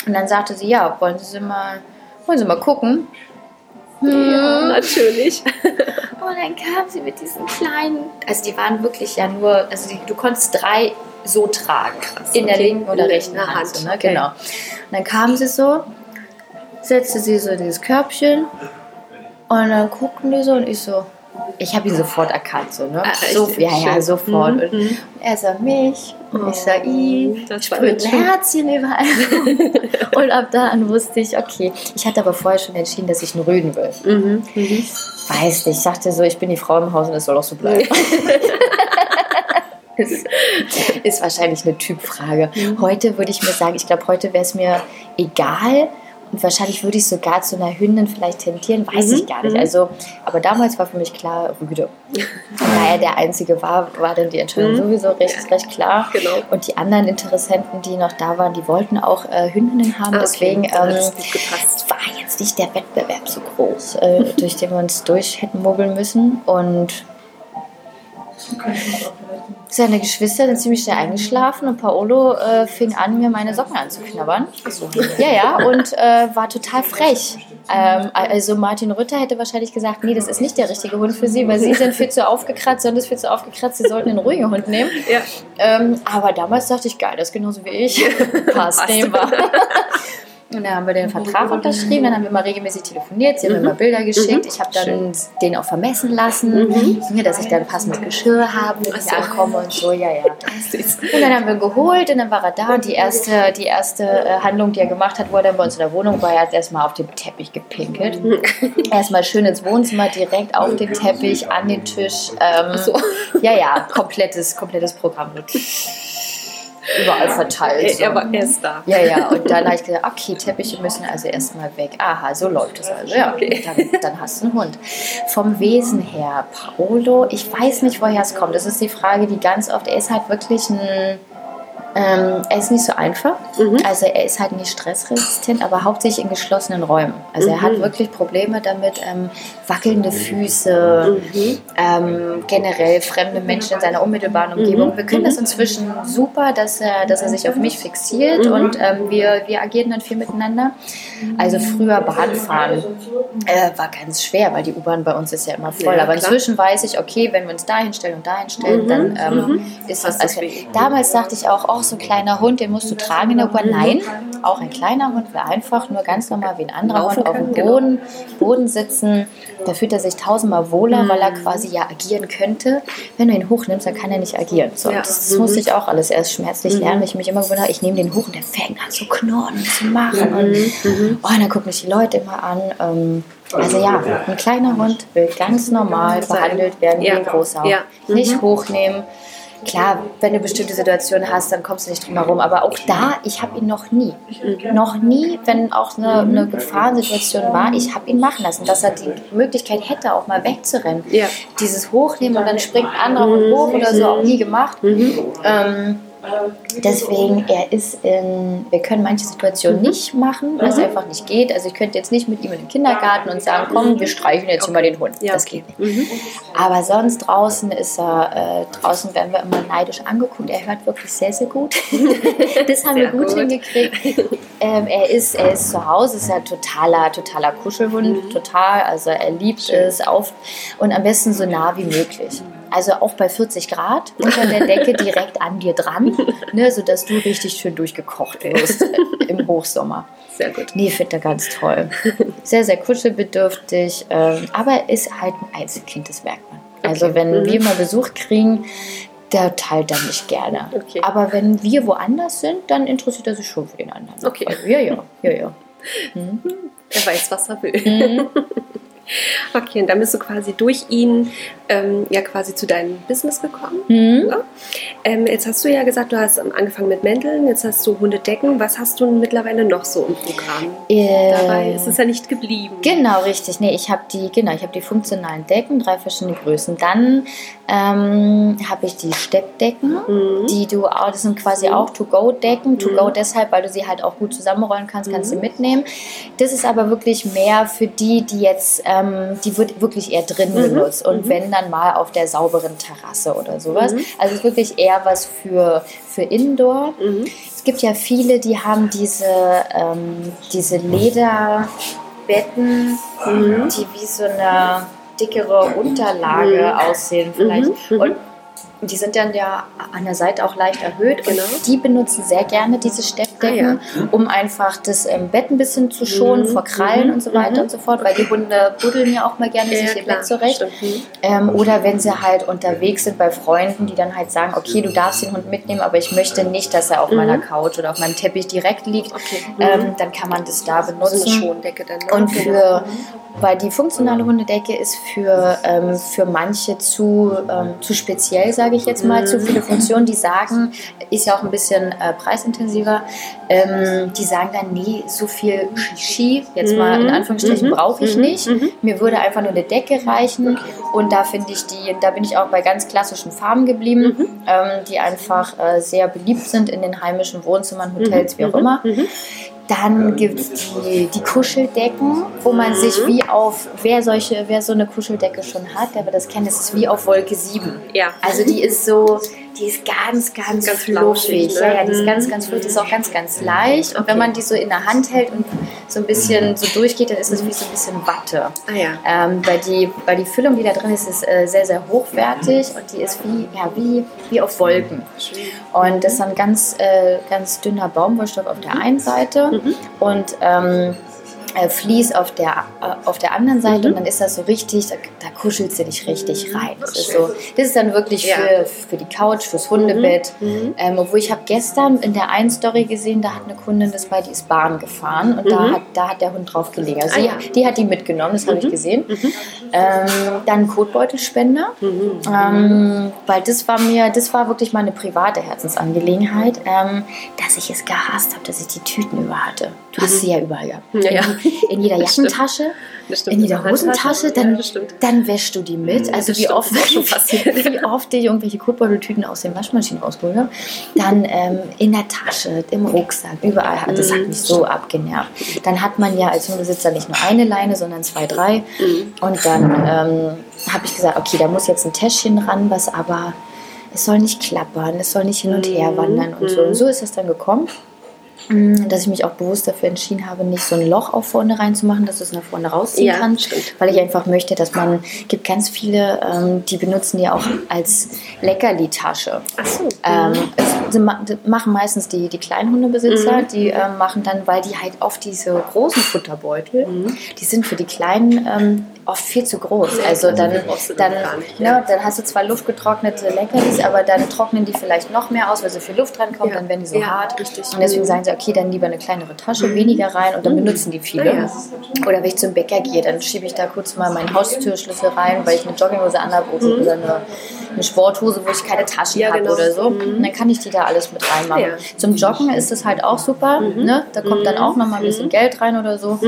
Und dann sagte sie, ja, wollen Sie mal, wollen Sie mal gucken? Ja, natürlich. Und dann kam sie mit diesen kleinen, also die waren wirklich ja nur, also die, du konntest drei so tragen. in der okay. linken oder In der rechten Hand. Hand, so, ne? okay. Genau. Und dann kam sie so, setzte sie so in dieses Körbchen und dann guckten die so und ich so, ich habe ihn sofort erkannt, so, ne? Ah, so, ja, ja, sofort. Mhm, Und mhm. er sah mich und ich sah schön. ein Herzchen überall. und ab da an wusste ich, okay, ich hatte aber vorher schon entschieden, dass ich einen Rüden will. Mhm. Mhm. Weiß nicht, ich dachte so, ich bin die Frau im Haus und das soll auch so bleiben. ist, ist wahrscheinlich eine Typfrage. Mhm. Heute würde ich mir sagen, ich glaube, heute wäre es mir egal. Und wahrscheinlich würde ich sogar zu einer Hündin vielleicht tendieren, weiß Mhm, ich gar nicht. mhm. Also, aber damals war für mich klar, Rüde. Da er der Einzige war, war dann die Entscheidung Mhm. sowieso recht, recht klar. Genau. Und die anderen Interessenten, die noch da waren, die wollten auch äh, Hündinnen haben. Ah, okay. Deswegen ähm, war jetzt nicht der Wettbewerb so groß, äh, durch den wir uns durch hätten mogeln müssen. Und seine Geschwister sind ziemlich schnell eingeschlafen und Paolo äh, fing an, mir meine Socken anzuknabbern. Ja, ja, und äh, war total frech. Ähm, also Martin Rütter hätte wahrscheinlich gesagt, nee, das ist nicht der richtige Hund für sie, weil sie sind viel zu aufgekratzt, sondern ist viel zu aufgekratzt, sie sollten einen ruhigen Hund nehmen. Ja. Ähm, aber damals dachte ich, geil, das ist genauso wie ich. Passt, Passt. nehmen wir. Und dann haben wir den Vertrag unterschrieben, dann haben wir mal regelmäßig telefoniert, sie haben mir mal Bilder geschickt. Ich habe dann den auch vermessen lassen, ja, dass ich dann passendes Geschirr habe, wenn ich ankomme und so, ja, ja. Und dann haben wir ihn geholt und dann war er da und die erste, die erste äh, Handlung, die er gemacht hat, wo er dann bei uns in der Wohnung war, er hat erstmal auf den Teppich gepinkelt. erstmal schön ins Wohnzimmer, direkt auf den Teppich, an den Tisch. Ähm, Ja, ja, komplettes, komplettes Programm. Überall verteilt. Er war erst da. Ja, ja, und dann habe ich gesagt, okay, Teppiche müssen also erstmal weg. Aha, so läuft es also. Ja, dann, dann hast du einen Hund. Vom Wesen her, Paolo, ich weiß nicht, woher es kommt. Das ist die Frage, die ganz oft, er ist halt wirklich ein, ähm, er ist nicht so einfach. Also er ist halt nicht stressresistent, aber hauptsächlich in geschlossenen Räumen. Also er hat wirklich Probleme damit, ähm, wackelnde Füße, ähm, generell fremde Menschen in seiner unmittelbaren Umgebung. Wir können das inzwischen super, dass er, dass er sich auf mich fixiert und ähm, wir, wir agieren dann viel miteinander. Also früher Bahnfahren äh, war ganz schwer, weil die U-Bahn bei uns ist ja immer voll. Ja, aber klar. inzwischen weiß ich, okay, wenn wir uns da hinstellen und da hinstellen, dann ähm, ist das also, Damals dachte ich auch, oh, so ein kleiner Hund, den musst du tragen in der U-Bahn. Nein, auch ein kleiner Hund wäre einfach nur ganz normal wie ein anderer Hund auf dem genau. Boden, Boden sitzen. Da fühlt er sich tausendmal wohler, weil er quasi ja agieren könnte. Wenn du ihn hochnimmst, dann kann er nicht agieren. So, Ja. Das, das musste ich auch alles erst schmerzlich lernen, weil ich mich immer gewundert ich nehme den hoch und der fängt an zu knurren und zu machen. Und, oh, und dann gucken mich die Leute immer an. Ähm, also ja, ein kleiner Hund will ganz normal behandelt werden wie ein großer. Ja. Nicht hochnehmen. Klar, wenn du bestimmte Situationen hast, dann kommst du nicht drum herum. Aber auch da, ich habe ihn noch nie, noch nie, wenn auch eine, eine Gefahrensituation war, ich habe ihn machen lassen, dass er die Möglichkeit hätte, auch mal wegzurennen. Ja. Dieses Hochnehmen und dann springt ein anderer Hund hoch oder so, auch nie gemacht. Ähm, Deswegen, er ist in, wir können manche Situationen nicht machen, weil es einfach nicht geht. Also ich könnte jetzt nicht mit ihm in den Kindergarten und sagen, komm, wir streichen jetzt immer den Hund. Ja, das okay. geht nicht. Aber sonst draußen ist er, äh, draußen werden wir immer neidisch angeguckt. Er hört wirklich sehr, sehr gut. das haben wir Sehr gut, gut. hingekriegt. Ähm, er, ist, er ist zu Hause, ist ein totaler, totaler Kuschelhund, total. Also er liebt es auf und am besten so nah wie möglich. Also auch bei 40 Grad unter der Decke direkt an dir dran, ne, sodass du richtig schön durchgekocht wirst im Hochsommer. Sehr gut. Nee, finde er ganz toll. Sehr, sehr kuschelbedürftig, ähm, aber er ist halt ein Einzelkind, das merkt man. Also Okay. wenn Mhm. wir mal Besuch kriegen, der teilt er nicht gerne. Okay. Aber wenn wir woanders sind, dann interessiert er sich schon für den anderen. Okay. Also, ja, ja, ja, ja. Er weiß, was er will. Mhm. Okay, und dann bist du quasi durch ihn ähm, ja quasi zu deinem Business gekommen. Mhm. Ja? Ähm, jetzt hast du ja gesagt, du hast angefangen mit Mänteln, jetzt hast du Hundedecken. Was hast du mittlerweile noch so im Programm? Äh, Dabei ist es ja nicht geblieben. Genau, richtig. Nee, ich habe die, genau, ich habe die funktionalen Decken, drei verschiedene Größen. Dann ähm, habe ich die Steppdecken, Mhm. die du auch, das sind quasi auch To-Go-Decken. To-Go deshalb, weil du sie halt auch gut zusammenrollen kannst, kannst du mitnehmen. Das ist aber wirklich mehr für die, die jetzt, ähm, die wird wirklich eher drin benutzt und wenn dann mal auf der sauberen Terrasse oder sowas. Also es ist wirklich eher was für, für Indoor. Mhm. Es gibt ja viele, die haben diese, ähm, diese Lederbetten, die wie so eine dickere Unterlage aussehen vielleicht. Und die sind dann ja an der Seite auch leicht erhöht. Genau. Und die benutzen sehr gerne diese Steppdecken, um einfach das ähm, Bett ein bisschen zu schonen vor Krallen und so weiter und so fort, weil die Hunde buddeln ja auch mal gerne sich ihr Bett zurecht. Mhm. Ähm, oder wenn sie halt unterwegs sind bei Freunden, die dann halt sagen, okay, du darfst den Hund mitnehmen, aber ich möchte nicht, dass er auf meiner Couch oder auf meinem Teppich direkt liegt, Okay. ähm, dann kann man das da So eine benutzen. Schondecke dann. ne? Und für, weil die funktionale Hundedecke ist für, ähm, für manche zu, ähm, zu speziell, sage ich jetzt mal, zu viele Funktionen, die sagen, ist ja auch ein bisschen äh, preisintensiver, ähm, die sagen dann, nee, so viel Shishi, jetzt mal in Anführungsstrichen, brauche ich nicht. Mir würde einfach nur eine Decke reichen. Und da finde ich die, da bin ich auch bei ganz klassischen Farben geblieben, ähm, die einfach äh, sehr beliebt sind in den heimischen Wohnzimmern, Hotels, wie auch immer. Dann gibt es die, die Kuscheldecken, wo man sich wie auf, wer solche, wer so eine Kuscheldecke schon hat, der wird das kennen, das ist wie auf Wolke 7. Ja. Also die ist so, die ist ganz, ganz, Ganz fluffig. flauschig, Ja, ne? ja, die ist ganz, Mhm. ganz fluffig, die ist auch ganz, ganz leicht. Und wenn man die so in der Hand hält und so ein bisschen so durchgeht, dann ist es wie so ein bisschen Watte. Ah ja. Ähm, weil, die, weil die Füllung, die da drin ist, ist äh, sehr, sehr hochwertig und die ist wie, ja, wie, wie auf Wolken. Und das ist ein ganz, äh, ganz dünner Baumwollstoff auf der einen Seite und ähm, äh, Vlies auf der, äh, auf der anderen Seite und dann ist das so richtig, da, da kuschelst du dich richtig rein. Das ist, so, das ist dann wirklich Ja. für, für die Couch, fürs Hundebett. Ähm, obwohl ich habe gestern in der einen Story gesehen, da hat eine Kundin das bei, die ist Bahn gefahren und da, hat, da hat der Hund drauf gelegen. Also Ah, die, ja. die hat die mitgenommen, das habe ich gesehen. Ähm, dann Kotbeutelspender, ähm, weil das war mir, das war wirklich meine private Herzensangelegenheit, ähm, dass ich es gehasst habe, dass ich die Tüten über hatte. Du hast sie ja überall gehabt. Ja, ja. In jeder Das. Jackentasche, Das in jeder. Hosentasche, dann, das dann wäschst du die mit. Also das wie oft, das wie oft ich irgendwelche Kotbeuteltüten aus den Waschmaschinen rausgeholt habe. Dann ähm, in der Tasche, im Rucksack, überall. Das hat mich so abgenervt. Dann hat man ja als Hundebesitzer nicht nur eine Leine, sondern zwei, drei. Und dann ähm, habe ich gesagt, okay, da muss jetzt ein Täschchen ran, was aber, es soll nicht klappern, es soll nicht hin und her wandern und so. Und so ist es dann gekommen. Mm, Dass ich mich auch bewusst dafür entschieden habe, nicht so ein Loch auf vorne reinzumachen, dass du es nach vorne rausziehen Ja, kannst. stimmt. Weil ich einfach möchte, dass man, gibt ganz viele, ähm, die benutzen die auch als Leckerli-Tasche. Ach so. Ähm, es, machen meistens die, die kleinen Hundebesitzer, die ähm, machen dann, weil die halt oft diese großen Futterbeutel, die sind für die Kleinen ähm, oft viel zu groß. Also dann, dann, ne, dann hast du zwar luftgetrocknete Leckerlis, aber dann trocknen die vielleicht noch mehr aus, weil so viel Luft reinkommt, Ja. dann werden die so Ja, hart. richtig. Und deswegen Mhm. sagen sie, okay, dann lieber eine kleinere Tasche, weniger rein und dann benutzen die viele. Ah, ja. Oder wenn ich zum Bäcker gehe, dann schiebe ich da kurz mal meinen Haustürschlüssel rein, weil ich eine Jogginghose anhabe oder oder eine, eine Sporthose, wo ich keine Taschen Mhm. Habe genau. oder so. Und dann kann ich die da alles mit reinmachen. Ja. Zum Joggen ist das halt auch super. Ne? Da kommt dann auch noch mal ein bisschen Geld rein oder so.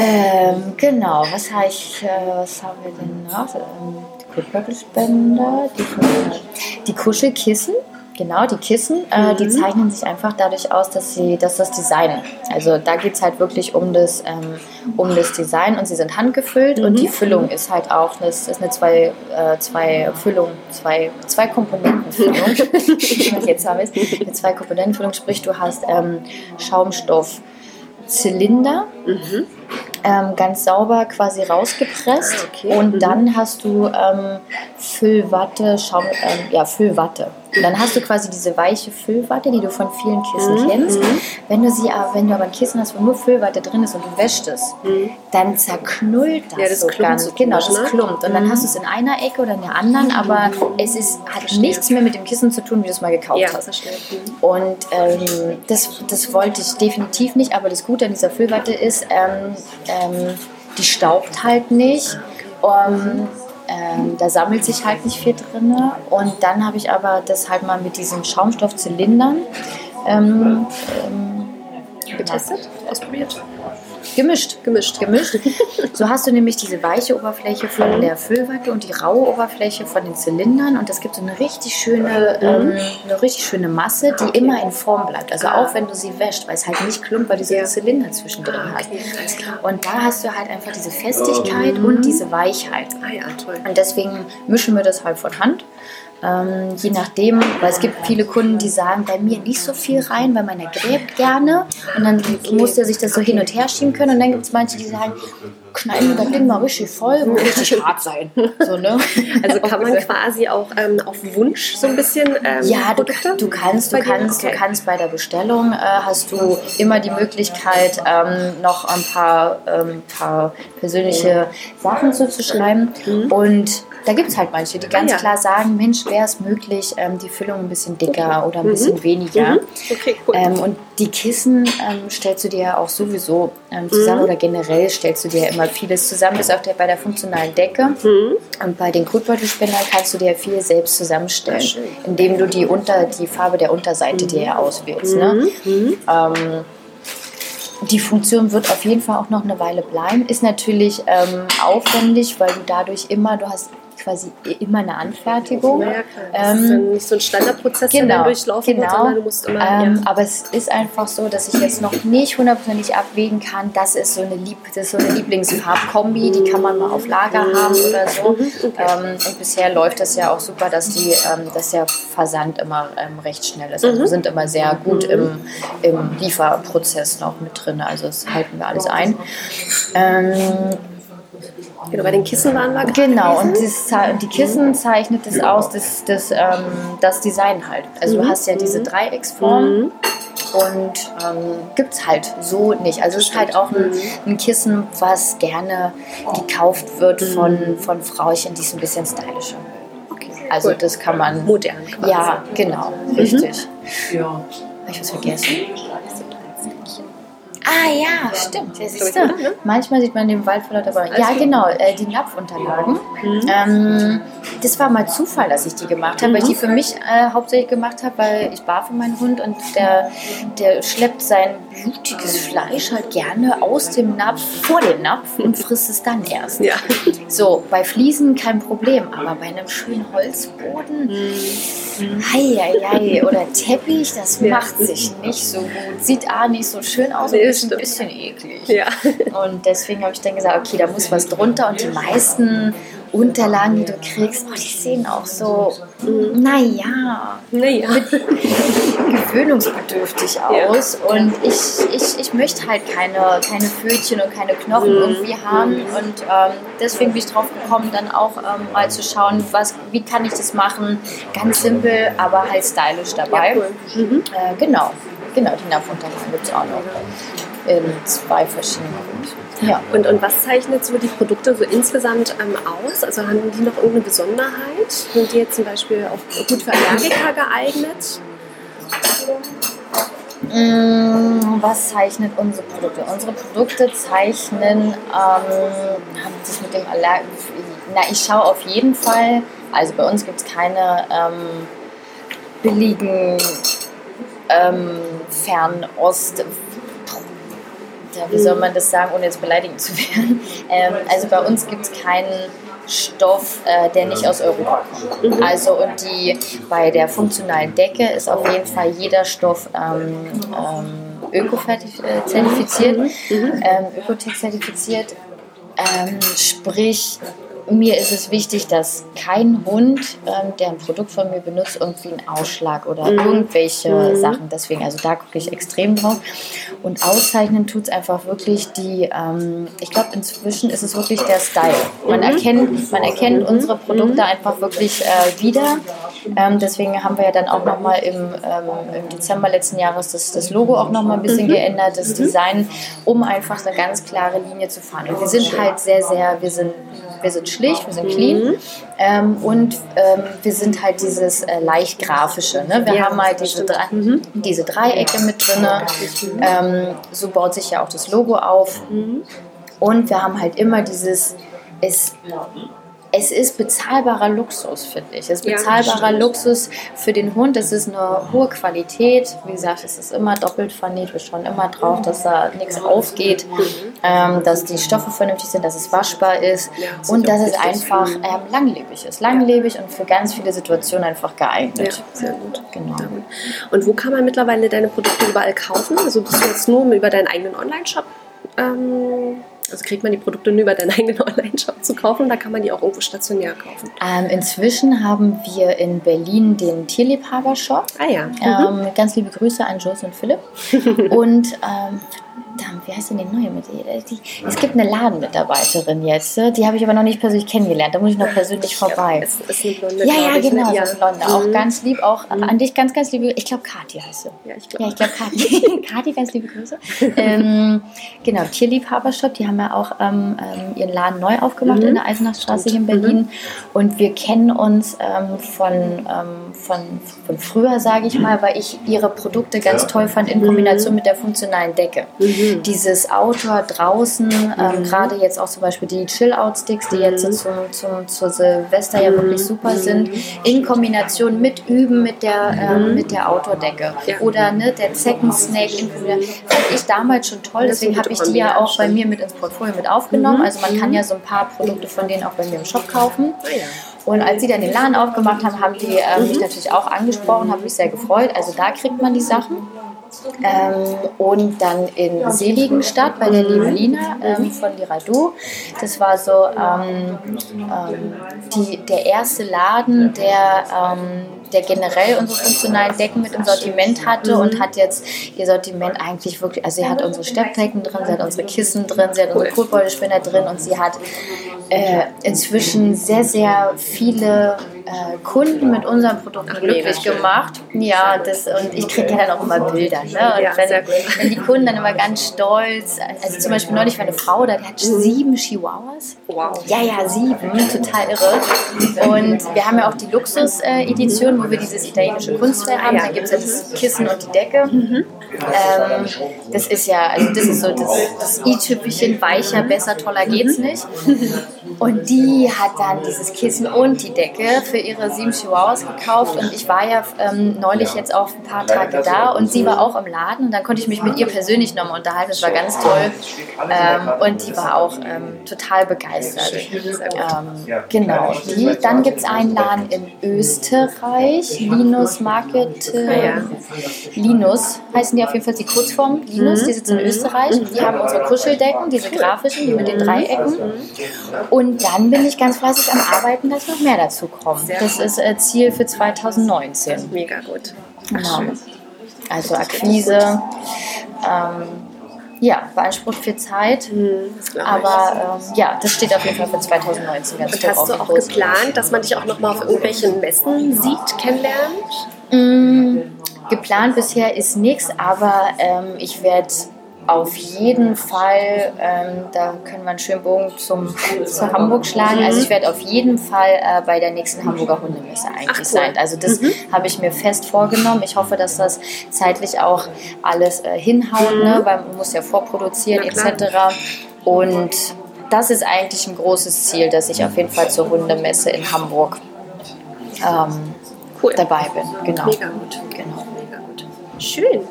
Ähm, genau, was habe ich, äh, was haben wir denn noch? Ähm, die Kotbeutelspender, die, die Kuschelkissen. Genau, die Kissen, äh, die zeichnen sich einfach dadurch aus, dass sie, dass das Design, also da geht es halt wirklich um das, ähm, um das Design und sie sind handgefüllt und die Füllung ist halt auch, das ist eine zwei, äh, zwei Füllung, zwei, zwei Komponentenfüllung. Jetzt habe ich es. Eine zwei Komponentenfüllung, sprich du hast ähm, Schaumstoff. Zylinder, ähm, ganz sauber quasi rausgepresst Ah, okay. und Mhm. dann hast du ähm, Füllwatte, Schaum, ähm, ja Füllwatte. Und dann hast du quasi diese weiche Füllwatte, die du von vielen Kissen Mhm. kennst. Wenn du sie, aber wenn du aber ein Kissen hast, wo nur Füllwatte drin ist und du wäschst es, dann zerknüllt das, Mhm. Ja, das so ganz. so genau, das ne? klumpt. Und dann hast du es in einer Ecke oder in der anderen, aber es ist, hat nichts mehr mit dem Kissen zu tun, wie du es mal gekauft Ja, hast. verstehe. Und ähm, das, das wollte ich definitiv nicht, aber das Gute an dieser Füllwatte ist, ähm, die staubt halt nicht. Um, ähm, da sammelt sich halt nicht viel drin. Und dann habe ich aber das halt mal mit diesen Schaumstoffzylindern ähm, ähm, Getestet? Ausprobiert? Gemischt. Gemischt. Gemischt. So hast du nämlich diese weiche Oberfläche von der Füllwatte und die raue Oberfläche von den Zylindern und das gibt so eine richtig schöne, ähm, eine richtig schöne Masse, die immer in Form bleibt. Also Ah. auch wenn du sie wäschst, weil es halt nicht klumpt, weil du so einen Zylinder zwischendrin Ah, hast. okay, klar. Und da hast du halt einfach diese Festigkeit und diese Weichheit. Ah ja, toll. Und deswegen mischen wir das halt von Hand. Ähm, je nachdem, weil es gibt viele Kunden, die sagen, bei mir nicht so viel rein, weil meiner gräbt gerne. Und dann muss der sich das so hin und her schieben können. Und dann gibt es manche, die sagen, knall mir das Ding mal richtig voll, muss richtig hart sein. So, ne? Also kann man quasi auch ähm, auf Wunsch so ein bisschen ähm, Ja, du, du kannst, du kannst, Okay. du kannst bei der Bestellung äh, hast du immer die Möglichkeit, ähm, noch ein paar, ähm, paar persönliche Sachen zuzuschreiben. Und da gibt es halt manche, die ganz Mhm. Ah, ja. klar sagen, Mensch, wäre es möglich, ähm, die Füllung ein bisschen dicker oder ein bisschen weniger. Mhm. Okay, cool. Ähm, und die Kissen stellst du dir auch sowieso ähm, Mhm. zusammen oder generell stellst du dir ja immer vieles zusammen, bis auf der, bei der funktionalen Decke. Mhm. Und bei den Kotbeutelspendern kannst du dir viel selbst zusammenstellen, indem du die, unter, die Farbe der Unterseite dir ja auswählst. Ne? Mhm. Ähm, die Funktion wird auf jeden Fall auch noch eine Weile bleiben. Ist natürlich ähm, aufwendig, weil du dadurch immer, du hast quasi immer eine Anfertigung. Ja. Das ist Ähm, nicht so ein Standardprozess, der Genau, dann durchlaufen wird, genau. sondern du musst immer. Ähm, ja. Aber es ist einfach so, dass ich jetzt noch nicht hundertprozentig abwägen kann, das ist so eine, Lieb das ist so eine Lieblingsfarbkombi, die kann man mal auf Lager haben oder so. Ähm, und bisher läuft das ja auch super, dass, die, ähm, dass der Versand immer ähm, recht schnell ist. Also wir sind immer sehr gut im, im Lieferprozess noch mit drin, also das halten wir alles ein. Genau, bei den Kissen waren wir gerade Genau, und das, Ze- die Kissen zeichnet es aus, das, das, ähm, das Design halt. Also du hast ja diese Dreiecksform und ähm, gibt es halt so nicht. Also es ist halt auch ein, ein Kissen, was gerne gekauft wird von, von Frauchen, die es ein bisschen stylischer. Okay, Also cool. das kann man... modern quasi. Ja, genau, richtig. Habe ich was vergessen? Ah ja, stimmt. Ja, siehst du. Ne? Manchmal sieht man den Wald voller dabei. Ja, genau, äh, die Napfunterlagen. Ähm, das war mal Zufall, dass ich die gemacht habe, weil ich die für mich äh, hauptsächlich gemacht habe, weil ich barfe meinen Hund und der, der schleppt sein blutiges Fleisch halt gerne aus dem Napf vor den Napf und frisst es dann erst. Ja. So, bei Fliesen kein Problem, aber bei einem schönen Holzboden, Heieiei, oder Teppich, das Ja. macht sich nicht so gut. Sieht A nicht so schön aus Nee, ist ein bisschen eklig. Ja. Und deswegen habe ich dann gesagt, okay, da muss was drunter und die meisten Unterlagen, die du kriegst, oh, die sehen auch so, naja, Naja. gewöhnungsbedürftig Ja. aus. Und ich, ich, ich möchte halt keine, keine Pfötchen und keine Knochen Mhm. irgendwie haben. Und ähm, deswegen bin ich drauf gekommen, dann auch ähm, mal zu schauen, was, wie kann ich das machen. Ganz simpel, aber halt stylisch dabei. Ja, cool. Mhm. Äh, genau, genau, die Napfunterlagen gibt es auch noch. In zwei verschiedenen Größen. Ja. Und, und was zeichnet so die Produkte so insgesamt ähm, aus? Also haben die noch irgendeine Besonderheit? Sind die jetzt zum Beispiel auch gut für Allergiker geeignet? Mm, Was zeichnet unsere Produkte? Unsere Produkte zeichnen, ähm, haben sich mit dem Aller Na, ich schaue auf jeden Fall, also bei uns gibt es keine ähm, billigen ähm, Fernost. Ja, wie soll man das sagen, ohne jetzt beleidigend zu werden? Ähm, also bei uns gibt es keinen Stoff, äh, der nicht aus Europa kommt. Also und die bei der funktionalen Decke ist auf jeden Fall jeder Stoff ähm, ähm, öko-zertifiziert, ähm, ökotech-zertifiziert. Ähm, sprich, mir ist es wichtig, dass kein Hund, ähm, der ein Produkt von mir benutzt, irgendwie einen Ausschlag oder irgendwelche Sachen. Deswegen, also da gucke ich extrem drauf. Und auszeichnen tut es einfach wirklich die, ähm, ich glaube, inzwischen ist es wirklich der Style. Man erkennt, man erkennt unsere Produkte einfach wirklich äh, wieder. Ähm, deswegen haben wir ja dann auch nochmal im, ähm, im Dezember letzten Jahres das, das Logo auch nochmal ein bisschen geändert, das Design, um einfach eine ganz klare Linie zu fahren. Und wir sind halt sehr, sehr, wir sind, wir sind schlicht, wir sind clean ähm, und ähm, wir sind halt dieses äh, leicht grafische. Ne? Wir Ja, haben halt diese, stimmt. Dre diese Dreiecke mit drin. Ähm, so baut sich ja auch das Logo auf. Und wir haben halt immer dieses, es, es ist bezahlbarer Luxus, finde ich. Es ist Ja, bezahlbarer stimmt. Luxus für den Hund. Es ist eine hohe Qualität. Wie gesagt, es ist immer doppelt vernäht. Wir schauen immer drauf, dass da nichts aufgeht, ähm, dass die Stoffe vernünftig sind, dass es waschbar ist Ja, und dass es einfach ähm, langlebig ist. Langlebig und für ganz viele Situationen einfach Ja, geeignet. sehr gut. Genau. Und wo kann man mittlerweile deine Produkte überall kaufen? Also bist du jetzt nur über deinen eigenen Online-Shop? Ähm, also kriegt man die Produkte nur über deinen eigenen Online-Shop zu kaufen oder kann man die auch irgendwo stationär kaufen? Ähm, inzwischen haben wir in Berlin den Tierliebhaber-Shop. Ah ja. Mhm. Ähm, ganz liebe Grüße an Joyce und Philipp. und ähm, verdammt, wie heißt denn die neue mit die, die, Es gibt eine Ladenmitarbeiterin jetzt, äh, die habe ich aber noch nicht persönlich kennengelernt. Da muss ich noch persönlich vorbei. Es ist eine Blonde, Ja, ja, ich, ne? genau, Ja. Blonde. Auch Mhm. ganz lieb, auch an dich ganz, ganz liebe. Ich glaube, Kathi heißt sie. Ja, ich Ja, glaube. ich glaube, Kathi. Kathi, ganz liebe Grüße. ähm, genau, Tierliebhabershop, die haben ja auch ähm, ähm, ihren Laden neu aufgemacht Mhm. in der Eisenachstraße hier in Berlin. Und wir kennen uns ähm, von, ähm, von, von früher, sage ich mal, weil ich ihre Produkte ganz toll fand in Kombination mit der funktionalen Decke. Mhm. Mhm. Dieses Outdoor draußen, ähm, gerade jetzt auch zum Beispiel die Chill-Out-Sticks, die jetzt Mhm. so zum, zum, zur Silvester ja wirklich super sind, in Kombination mit Üben mit der, ähm, mit der Outdoor-Decke. Ja. Oder ne, der Zecken-Snake in Kombination. Fand ich damals schon toll, deswegen habe ich die ja auch bei mir mit ins Portfolio mit aufgenommen. Mhm. Also man kann ja so ein paar Produkte von denen auch bei mir im Shop kaufen. Ah ja. Und als sie dann den Laden aufgemacht haben, haben die ähm, mich natürlich auch angesprochen, habe mich sehr gefreut. Also da kriegt man die Sachen. Ähm, und dann in Seligenstadt bei der lieben Lina ähm, von Liradu. Das war so ähm, ähm, die, der erste Laden, der, ähm, der generell unsere funktionalen Decken mit im Sortiment hatte und hat jetzt ihr Sortiment eigentlich wirklich, also sie hat unsere Steppdecken drin, sie hat unsere Kissen drin, sie hat unsere Kotbeutelspinner drin und sie hat äh, inzwischen sehr, sehr viele äh, Kunden mit unseren Produkten Ach, glücklich gemacht. Ja, das, und ich kriege ja dann auch immer Bilder. Ne? Und Ja, wenn, wenn die Kunden dann immer ganz stolz, also zum Beispiel neulich war eine Frau da, die hat sieben Chihuahuas. Wow. Ja, ja, sieben, total irre. Und wir haben ja auch die Luxus-Edition, wo wir dieses italienische Kunstwerk haben. Da gibt es ja das Kissen und die Decke. Ähm, das ist ja, also das ist so das, das i-Tüpfelchen, weicher, besser, toller geht's nicht. Und die hat dann dieses Kissen und die Decke für ihre sieben Chihuahuas gekauft. Und ich war ja ähm, neulich jetzt auch ein paar Tage da und sie war auch im Laden. Und dann konnte ich mich mit ihr persönlich nochmal unterhalten. Das war ganz toll. Ähm, und die war auch ähm, total begeistert. Ähm, genau. Die, dann gibt es einen Laden in Österreich, Linus Market. Äh, Ah, ja. Linus heißen die auf jeden Fall die Kurzform. Linus, die sitzen in Österreich. Die haben unsere Kuschelddecken, diese grafischen, die mit den Dreiecken. Und dann bin ich ganz fleißig am Arbeiten, dass noch mehr dazu kommt. Das ist äh, Ziel für 2019. Mega gut. Genau. Also Akquise. Ähm, ja, beansprucht viel Zeit. Mhm. Aber ähm, ja, das steht auf jeden Fall für 2019 ganz Und hast du auch geplant, dass man dich auch nochmal auf irgendwelchen Messen sieht, kennenlernt? Mm, geplant bisher ist nichts, aber ähm, ich werde auf jeden Fall, ähm, da können wir einen schönen Bogen zum, zu Hamburg schlagen. Also ich werde auf jeden Fall äh, bei der nächsten Hamburger Hundemesse eigentlich cool. sein. Also das habe ich mir fest vorgenommen. Ich hoffe, dass das zeitlich auch alles äh, hinhaut, ne? weil man muss ja vorproduzieren etc. Und das ist eigentlich ein großes Ziel, dass ich auf jeden Fall zur Hundemesse in Hamburg ähm, Cool. dabei bin. Genau. Mega gut. Genau. Mega gut. Schön.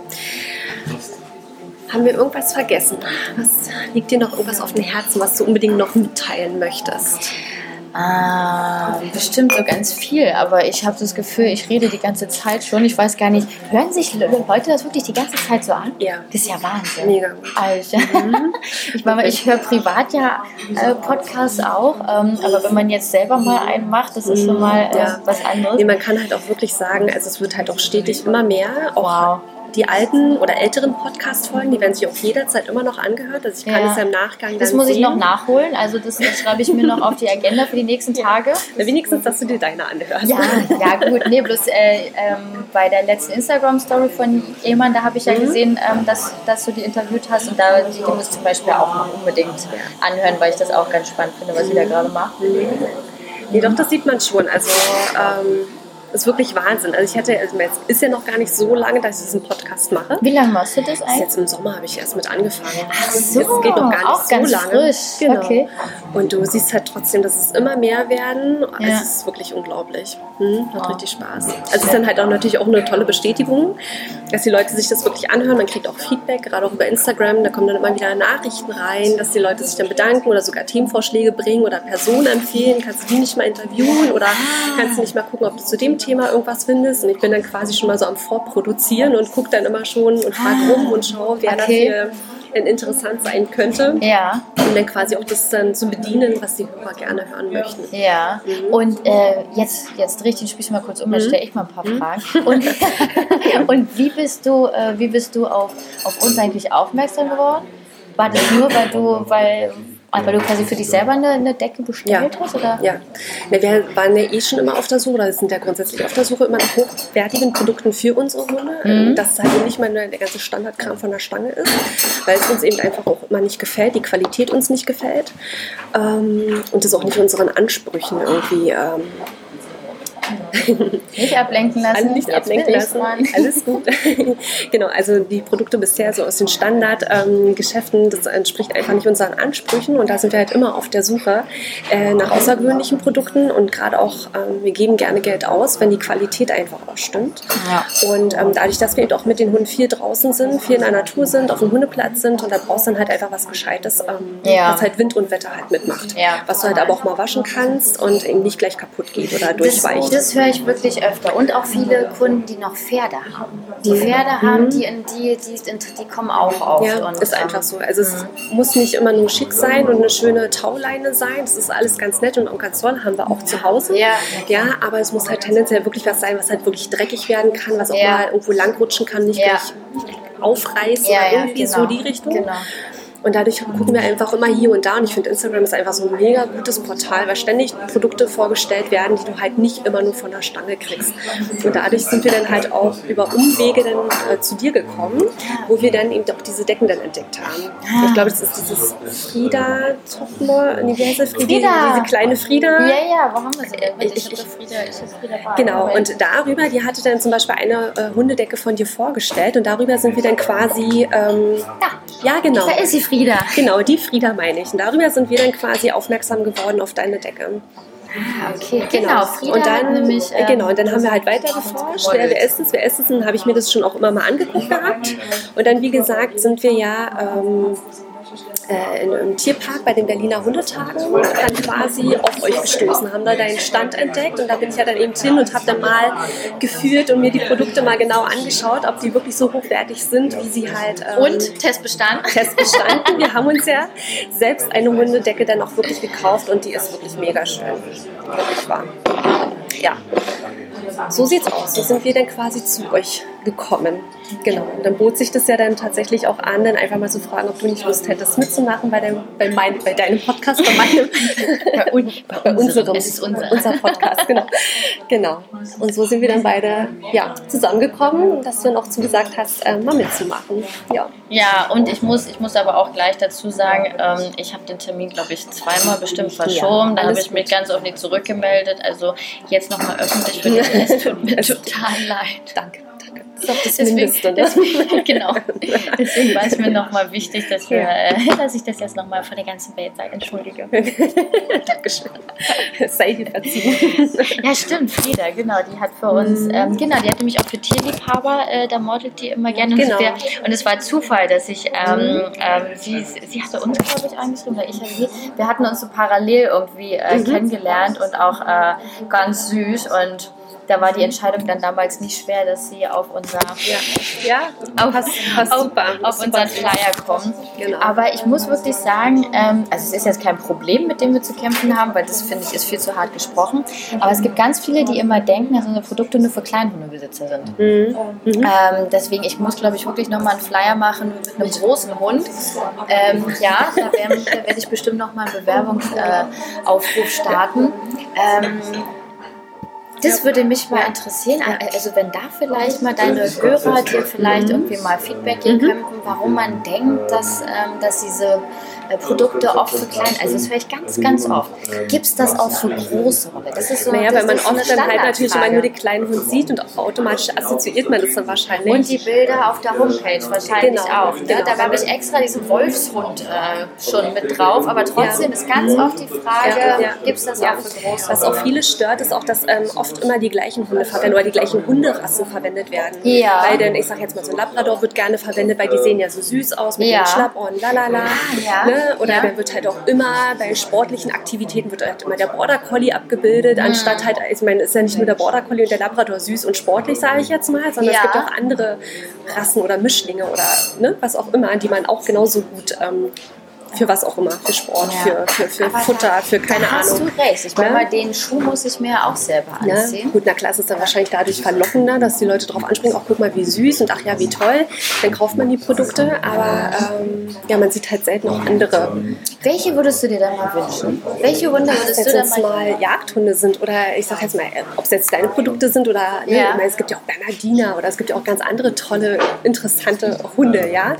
Haben wir irgendwas vergessen? Was liegt dir noch irgendwas auf dem Herzen, was du unbedingt noch mitteilen möchtest? Ah, bestimmt so ganz viel, aber ich habe das Gefühl, ich rede die ganze Zeit schon. Ich weiß gar nicht, hören sich Le- Leute das wirklich die ganze Zeit so an? Ja. Das ist ja Wahnsinn. Mega gut. Alter. Ich meine, ich höre privat ja äh, Podcasts auch, ähm, aber wenn man jetzt selber mal einen macht, das ist schon mal äh, Ja. was anderes. Nee, man kann halt auch wirklich sagen, also es wird halt auch stetig immer mehr. Auch Wow. Die alten oder älteren Podcast-Folgen, die werden sich auch jederzeit immer noch angehört. Also ich kann Ja. es ja im Nachgang Das muss ich sehen. noch nachholen, also das, das schreibe ich mir noch auf die Agenda für die nächsten Tage. Na, wenigstens, dass du dir deine anhörst. Ja, ja gut, nee, bloß äh, ähm, bei der letzten Instagram-Story von Eman, da habe ich ja Mhm. gesehen, ähm, dass, dass du die interviewt hast und da die, die muss ich zum Beispiel auch noch unbedingt anhören, weil ich das auch ganz spannend finde, was sie da gerade macht. Nee, doch, das sieht man schon. Also, ähm, ist wirklich Wahnsinn. Also, ich hatte, also jetzt ist ja noch gar nicht so lange, dass ich diesen Podcast mache. Wie lange machst du das eigentlich? jetzt im Sommer habe ich erst mit angefangen. Ach so, geht noch gar nicht auch so ganz lange. frisch. Genau. Okay. Und du siehst halt trotzdem, dass es immer mehr werden. Ja. Es ist wirklich unglaublich. Hm, hat Oh. richtig Spaß. Also es ist dann halt auch natürlich auch eine tolle Bestätigung, dass die Leute sich das wirklich anhören. Man kriegt auch Feedback, gerade auch über Instagram. Da kommen dann immer wieder Nachrichten rein, dass die Leute sich dann bedanken oder sogar Themenvorschläge bringen oder Personen empfehlen. Kannst du die nicht mal interviewen oder kannst du nicht mal gucken, ob du zu dem Thema irgendwas findest? Und ich bin dann quasi schon mal so am Vorproduzieren und gucke dann immer schon und frage rum und schaue, wer Okay. dafür interessant sein könnte Ja, um dann quasi auch das dann zu bedienen, was die Hörer gerne hören möchten. ja. Und äh, jetzt, jetzt drehe ich den Spieß mal kurz um, dann stelle ich mal ein paar Fragen. Und, und wie bist du, äh, wie bist du auf, auf uns eigentlich aufmerksam geworden? War das nur, weil du, weil, weil du quasi für dich selber eine, eine Decke bestellt hast? Oder? Ja, Na, wir waren ja eh schon immer auf der Suche, oder sind ja grundsätzlich auf der Suche immer nach hochwertigen Produkten für unsere Hunde. Mhm. Dass es halt eben nicht mal nur der ganze Standardkram von der Stange ist, weil es uns eben einfach auch immer nicht gefällt, die Qualität uns nicht gefällt ähm, und das auch nicht unseren Ansprüchen irgendwie ähm, Nicht ablenken lassen. Alle nicht ablenken lassen. Alles gut. genau, also die Produkte bisher so aus den Standardgeschäften, das entspricht einfach nicht unseren Ansprüchen und da sind wir halt immer auf der Suche äh, nach außergewöhnlichen Produkten und gerade auch, ähm, wir geben gerne Geld aus, wenn die Qualität einfach auch stimmt. Ja. Und ähm, dadurch, dass wir eben auch mit den Hunden viel draußen sind, viel in der Natur sind, auf dem Hundeplatz sind und da brauchst du dann halt einfach was Gescheites, ähm, Ja. was halt Wind und Wetter halt mitmacht. Ja. Was du halt aber auch mal waschen kannst und eben nicht gleich kaputt geht oder durchweicht. Das höre ich wirklich öfter. Und auch viele Kunden, die noch Pferde haben. Die Pferde haben, die, in die, die, die kommen auch auf. Mhm. Ja, und, ist ähm, einfach so. Also es muss nicht immer nur schick sein und eine schöne Tauleine sein. Das ist alles ganz nett und toll. Haben wir auch zu Hause. Ja. ja, aber es muss halt tendenziell wirklich was sein, was halt wirklich dreckig werden kann, was auch Ja. mal irgendwo langrutschen kann, nicht Ja. gleich aufreißen Ja, oder irgendwie genau. so die Richtung. Genau. Und dadurch gucken wir einfach immer hier und da. Und ich finde, Instagram ist einfach so ein mega gutes Portal, weil ständig Produkte vorgestellt werden, die du halt nicht immer nur von der Stange kriegst. Und dadurch sind wir dann halt auch über Umwege dann äh, zu dir gekommen, wo wir dann eben auch diese Decken dann entdeckt haben. Ah. Ich glaube, das ist dieses Frida Toffler, nee, wie heißt das? Frieda. Diese kleine Frida. Ja, ja, wo haben wir sie? Ich, Ich- ich, ich, Frieda, ich Frieda. Genau, und darüber, die hatte dann zum Beispiel eine äh, Hundedecke von dir vorgestellt und darüber sind wir dann quasi, ähm, ja genau, Da ist sie, Frieda. genau, die Frieda meine ich. Und darüber sind wir dann quasi aufmerksam geworden auf deine Decke. Ah, okay. Genau, Frieda und dann, nämlich... äh, ähm, genau, und dann haben wir halt weiter geforscht, wer, wer ist es, wer ist es, und dann habe ich mir das schon auch immer mal angeguckt gehabt. Und dann, wie gesagt, sind wir ja ähm, äh, in einem Tierpark bei den Berliner Hundetagen dann quasi auf euch gestoßen, haben da deinen Stand entdeckt und da bin ich ja dann eben hin und habe dann mal geführt und mir die Produkte mal genau angeschaut, ob die wirklich so hochwertig sind, wie sie halt ähm, Und Test bestanden. Test bestanden. Wir haben uns ja selbst eine Hundedecke dann auch wirklich gekauft und die ist wirklich mega schön. Wirklich wahr. Ja. So sieht's aus. So sind wir dann quasi zu euch gekommen. Genau. Und dann bot sich das ja dann tatsächlich auch an, dann einfach mal zu fragen, ob du nicht Lust hättest mitzumachen bei deinem, bei mein, bei deinem Podcast, bei meinem, Bei, un, bei unserem, Es ist unser. unser Podcast, genau. genau. Und so sind wir dann beide ja, zusammengekommen, dass du dann auch zugesagt hast, äh, mal mitzumachen. Ja. Ja, und ich muss, ich muss aber auch gleich dazu sagen, ähm, ich habe den Termin, glaube ich, zweimal bestimmt verschoben. Dann habe ich mich ganz oft nicht zurückgemeldet. Also jetzt nochmal öffentlich für dich. Es tut mir total leid. Danke. Das ist auch das Deswegen, Mindeste. Ne? deswegen, genau. Deswegen war es mir nochmal wichtig, dass, wir, äh, dass ich das jetzt nochmal vor der ganzen Welt sage. Entschuldige. Dankeschön. Es sei dir verziehen. Ja, stimmt, Frieda, genau. Die hat für uns, Mhm. ähm, genau, die hat nämlich auch für Tierliebhaber, äh, da modelt die immer gerne. Und, Genau. der, und es war Zufall, dass ich, ähm, ähm, sie, sie hatte uns, glaube ich, angeschrieben, oder ich hatte sie. Wir hatten uns so parallel irgendwie äh, Mhm. kennengelernt und auch äh, ganz süß. Und da war die Entscheidung dann damals nicht schwer, dass sie auf unser Ja, ja auf, auf, super. auf unseren Flyer kommen. Genau. Aber ich muss wirklich sagen, ähm, also es ist jetzt kein Problem, mit dem wir zu kämpfen haben, weil das finde ich ist viel zu hart gesprochen. Aber es gibt ganz viele, die immer denken, dass unsere Produkte nur für Kleinhundebesitzer sind. Mhm. Ähm, deswegen, ich muss glaube ich wirklich nochmal einen Flyer machen mit einem großen Hund. Ähm, ja, da, werde ich bestimmt nochmal einen Bewerbungsaufruf äh, starten. Das würde mich mal interessieren. Also wenn da vielleicht mal deine Hörer dir vielleicht irgendwie mal Feedback geben könnten, warum man denkt, dass, ähm, dass diese Produkte oft für klein, also das höre ich ganz, ganz oft. Gibt es das auch für große Hunde? Das ist so, Naja, weil man oft dann halt natürlich immer nur den kleinen Hund sieht und automatisch assoziiert man das dann wahrscheinlich. Und die Bilder auf der Homepage wahrscheinlich Genau, auch. Ne? genau. Da habe ich extra diesen Wolfshund äh, schon mit drauf. Aber trotzdem ist ganz oft die Frage, Ja, ja. gibt es das Ja. auch für große Was auch Hunde? viele stört, ist auch, dass ähm, oft immer die gleichen Hunde verwendet oder die gleichen Hunderassen verwendet werden. Ja. Weil dann, ich sag jetzt mal, so ein Labrador wird gerne verwendet, weil die sehen ja so süß aus mit Ja. den Schlappohren, lalala. ja. Ne? Oder Ja. dann wird halt auch immer bei sportlichen Aktivitäten wird halt immer der Border Collie abgebildet, Mhm. anstatt halt, ich meine, ist ja nicht nur der Border Collie und der Labrador süß und sportlich, sage ich jetzt mal, sondern Ja. es gibt auch andere Rassen oder Mischlinge oder ne, was auch immer, die man auch genauso gut ähm, für was auch immer, für Sport, Ja. für, für, für Futter, für keine da hast Ahnung. du recht. Ich meine, Ne? mal den Schuh muss ich mir auch selber Ne? anziehen. Gut, na klar, es ist dann wahrscheinlich dadurch verlockender, dass die Leute drauf anspringen, auch guck mal, wie süß und ach ja, wie toll. Dann kauft man die Produkte, aber ähm, ja, man sieht halt selten auch andere. Welche würdest du dir dann mal wünschen? Welche Hunde würdest du dann jetzt mal... mal Jagdhunde sind oder ich sag jetzt mal, äh, ob es jetzt deine Produkte sind oder ne, Ja. ich meine, es gibt ja auch Bernardiner oder es gibt ja auch ganz andere tolle, interessante Hunde, ja.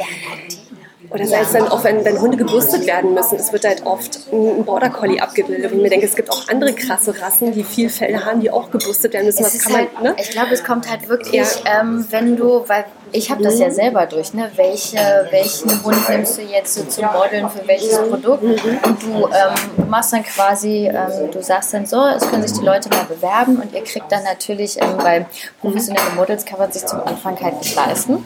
Oder sei es dann auch, wenn, wenn Hunde gebürstet werden müssen. Es wird halt oft ein Border Collie abgebildet. Und ich mir denke, es gibt auch andere krasse Rassen, die viel Fell haben, die auch gebürstet werden müssen. Es Was kann man, halt, ne? Ich glaube, es kommt halt wirklich, Ja. ähm, wenn du, weil ich habe das ja selber durch, ne? Welche, welchen Hund nimmst du jetzt so zum Modeln für welches Produkt? Und du, ähm, machst dann quasi, ähm, du sagst dann so, es können sich die Leute mal bewerben und ihr kriegt dann natürlich, ähm, weil professionelle Models kann man sich zum Anfang halt nicht leisten.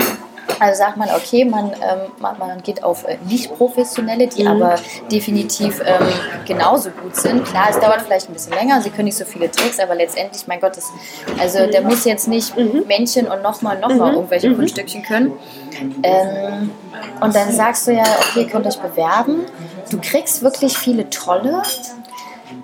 Also sagt man, okay, man, ähm, man, man geht auf äh, nicht professionelle, die aber definitiv ähm, genauso gut sind. Klar, es dauert vielleicht ein bisschen länger, sie können nicht so viele Tricks, aber letztendlich, mein Gott, das, also der muss jetzt nicht Männchen und nochmal, nochmal irgendwelche Kunststückchen können. Ähm, und dann sagst du ja, okay, ihr könnt euch bewerben. Du kriegst wirklich viele tolle.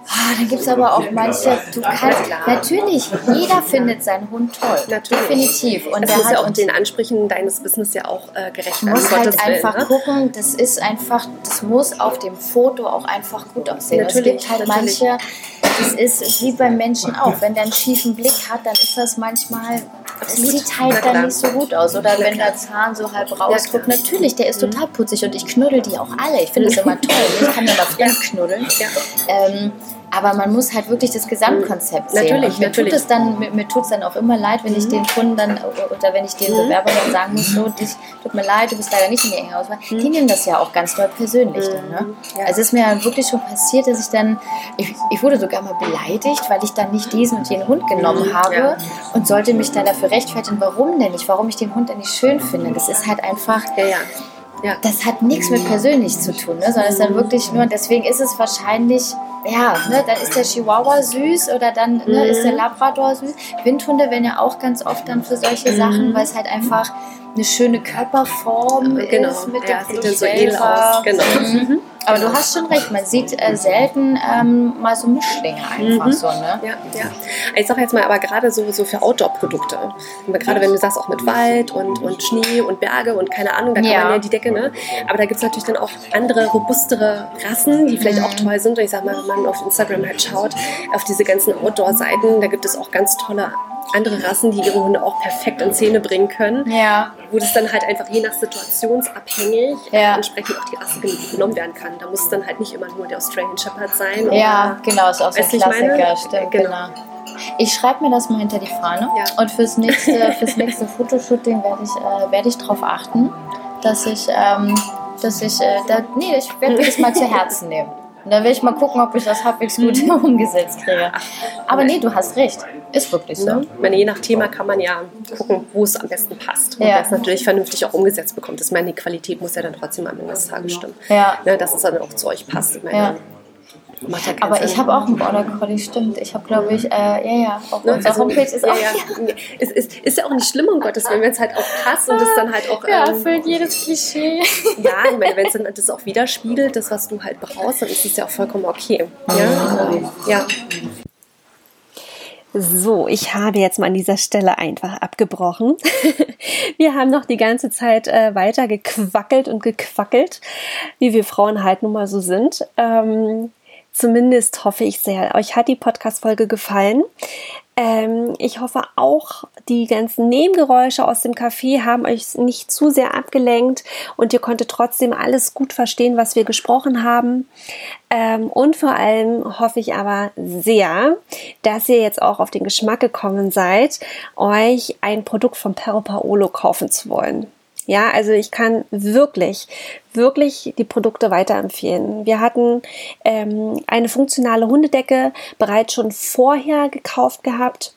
Ah, dann gibt es aber auch manche, du kannst, natürlich, jeder findet seinen Hund toll. Natürlich. Definitiv. Und der muss hat ja auch den Ansprüchen deines Business ja auch äh, gerecht Du werden. musst halt einfach ne? gucken, das ist einfach, das muss auf dem Foto auch einfach gut aussehen. Natürlich, es gibt halt natürlich. manche, das ist wie beim Menschen auch. Wenn der einen schiefen Blick hat, dann ist das manchmal, das sieht halt dann nicht so gut aus. Oder wenn der Zahn so halb rausguckt. Natürlich, der ist total putzig und ich knuddel die auch alle. Ich finde es immer toll. Ich kann ja mal fremd knuddeln. Ja. Ähm, aber man muss halt wirklich das Gesamtkonzept sehen. Natürlich, und mir natürlich. tut es dann, mir, mir tut es dann auch immer leid, wenn ich den Kunden dann oder wenn ich den Bewerbern dann sagen muss, so, dich, tut mir leid, du bist leider nicht in die enge Auswahl. Die nehmen das ja auch ganz doll persönlich. Dann, ne? Ja. Also es ist mir dann wirklich schon passiert, dass ich dann, ich, ich wurde sogar mal beleidigt, weil ich dann nicht diesen und jenen Hund genommen habe Ja. und sollte mich dann dafür rechtfertigen, warum denn nicht, warum ich den Hund denn nicht schön finde. Das ist halt einfach, Ja, ja. ja. das hat nichts mit persönlich zu tun, ne? sondern es ist dann wirklich nur, deswegen ist es wahrscheinlich, ja, ne, dann ist der Chihuahua süß oder dann ne, ist der Labrador süß. Windhunde werden ja auch ganz oft dann für solche Sachen, weil es halt einfach eine schöne Körperform Genau. ist mit Ja, dem sieht dann so edel aus. Genau. Mhm. Aber du hast schon recht, man sieht äh, selten ähm, mal so Mischlinge einfach Mhm. so, ne? Ja, ja. Ich sage jetzt mal, aber gerade so, so für Outdoor-Produkte. Gerade wenn du sagst, auch mit Wald und, und Schnee und Berge und keine Ahnung, da kann Ja. man ja die Decke, ne? Aber da gibt es natürlich dann auch andere, robustere Rassen, die vielleicht Mhm. auch toll sind. Und ich sag mal, wenn man auf Instagram halt schaut, auf diese ganzen Outdoor-Seiten, da gibt es auch ganz tolle andere Rassen, die ihre Hunde auch perfekt in Szene bringen können. Ja. Wo das dann halt einfach je nach situationsabhängig Ja. entsprechend auch die Rasse genommen werden kann. Da muss es dann halt nicht immer nur der Australian Shepherd sein. Ja, oder- genau, ist auch so ein? Klassiker, stimmt, Genau. genau. Ich schreibe mir das mal hinter die Fahne Ja. und fürs nächste, fürs nächste Fotoshooting werde ich, äh, werde ich darauf achten, dass ich, ähm, dass ich, äh, da, nee, ich werde mir das mal zu Herzen nehmen. Und dann will ich mal gucken, ob ich das halbwegs gut Mhm. umgesetzt kriege. Aber nee, du hast recht. Ist wirklich so. Ne? Ich meine, je nach Thema kann man ja gucken, wo es am besten passt. Und Ja. wer es natürlich vernünftig auch umgesetzt bekommt. Ich meine, die Qualität muss ja dann trotzdem am Ende des Tages stimmen. Ja. Ne, dass es dann auch zu euch passt. Ich meine, Ja. Macht ja Aber ich habe auch einen Border Collie, stimmt. Ich habe, glaube ich, äh, ja, ja, auf Ne? unserer Also, Homepage ist ja, auch. ja. Es ist, ist ja auch nicht schlimm, um Gottes Willen, wenn es halt auch passt und es dann halt auch. Ja, ähm, erfüllt jedes Klischee. Ja, ich meine, wenn es dann das auch widerspiegelt, das, was du halt brauchst, dann ist es ja auch vollkommen okay. Ja. ja. So, ich habe jetzt mal an dieser Stelle einfach abgebrochen. Wir haben noch die ganze Zeit äh, weiter gequackelt und gequackelt, wie wir Frauen halt nun mal so sind. Ähm, zumindest hoffe ich sehr, euch hat die Podcast-Folge gefallen. Ähm, ich hoffe auch, die ganzen Nebengeräusche aus dem Café haben euch nicht zu sehr abgelenkt und ihr konntet trotzdem alles gut verstehen, was wir gesprochen haben. Ähm, und vor allem hoffe ich aber sehr, dass ihr jetzt auch auf den Geschmack gekommen seid, euch ein Produkt von Perro Paolo kaufen zu wollen. Ja, also ich kann wirklich, wirklich die Produkte weiterempfehlen. Wir hatten ähm, eine funktionale Hundedecke bereits schon vorher gekauft gehabt.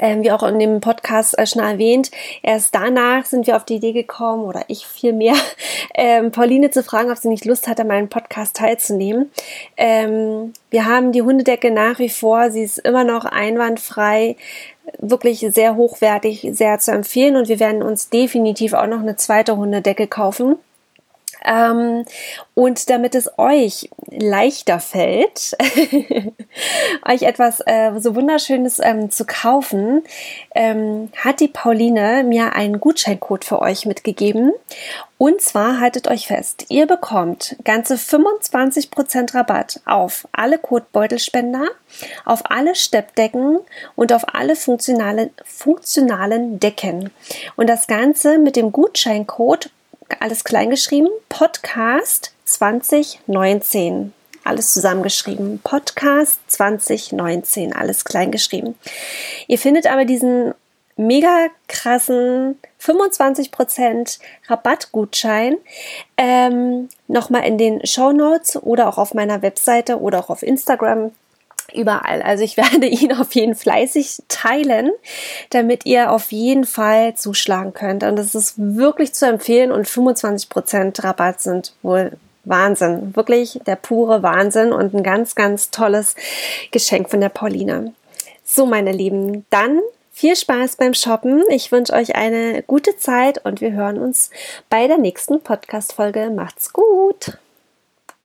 Ähm, wie auch in dem Podcast äh, schon erwähnt, erst danach sind wir auf die Idee gekommen, oder ich vielmehr, ähm, Pauline zu fragen, ob sie nicht Lust hat, an meinem Podcast teilzunehmen. Ähm, wir haben die Hundedecke nach wie vor, sie ist immer noch einwandfrei, wirklich sehr hochwertig, sehr zu empfehlen und wir werden uns definitiv auch noch eine zweite Hundedecke kaufen. Ähm, und damit es euch leichter fällt, euch etwas äh, so Wunderschönes ähm, zu kaufen, ähm, hat die Pauline mir einen Gutscheincode für euch mitgegeben. Und zwar haltet euch fest, ihr bekommt ganze 25% Rabatt auf alle Kotbeutelspender, auf alle Steppdecken und auf alle funktionale, funktionalen Decken. Und das Ganze mit dem Gutscheincode alles kleingeschrieben, Podcast 2019. Alles zusammengeschrieben. Podcast 2019, alles kleingeschrieben. Ihr findet aber diesen mega krassen 25% Rabattgutschein ähm, nochmal in den Show Notes oder auch auf meiner Webseite oder auch auf Instagram überall. Also ich werde ihn auf jeden fleißig teilen, damit ihr auf jeden Fall zuschlagen könnt. Und das ist wirklich zu empfehlen und 25% Rabatt sind wohl Wahnsinn. Wirklich der pure Wahnsinn und ein ganz, ganz tolles Geschenk von der Pauline. So, meine Lieben, dann viel Spaß beim Shoppen. Ich wünsche euch eine gute Zeit und wir hören uns bei der nächsten Podcast-Folge. Macht's gut!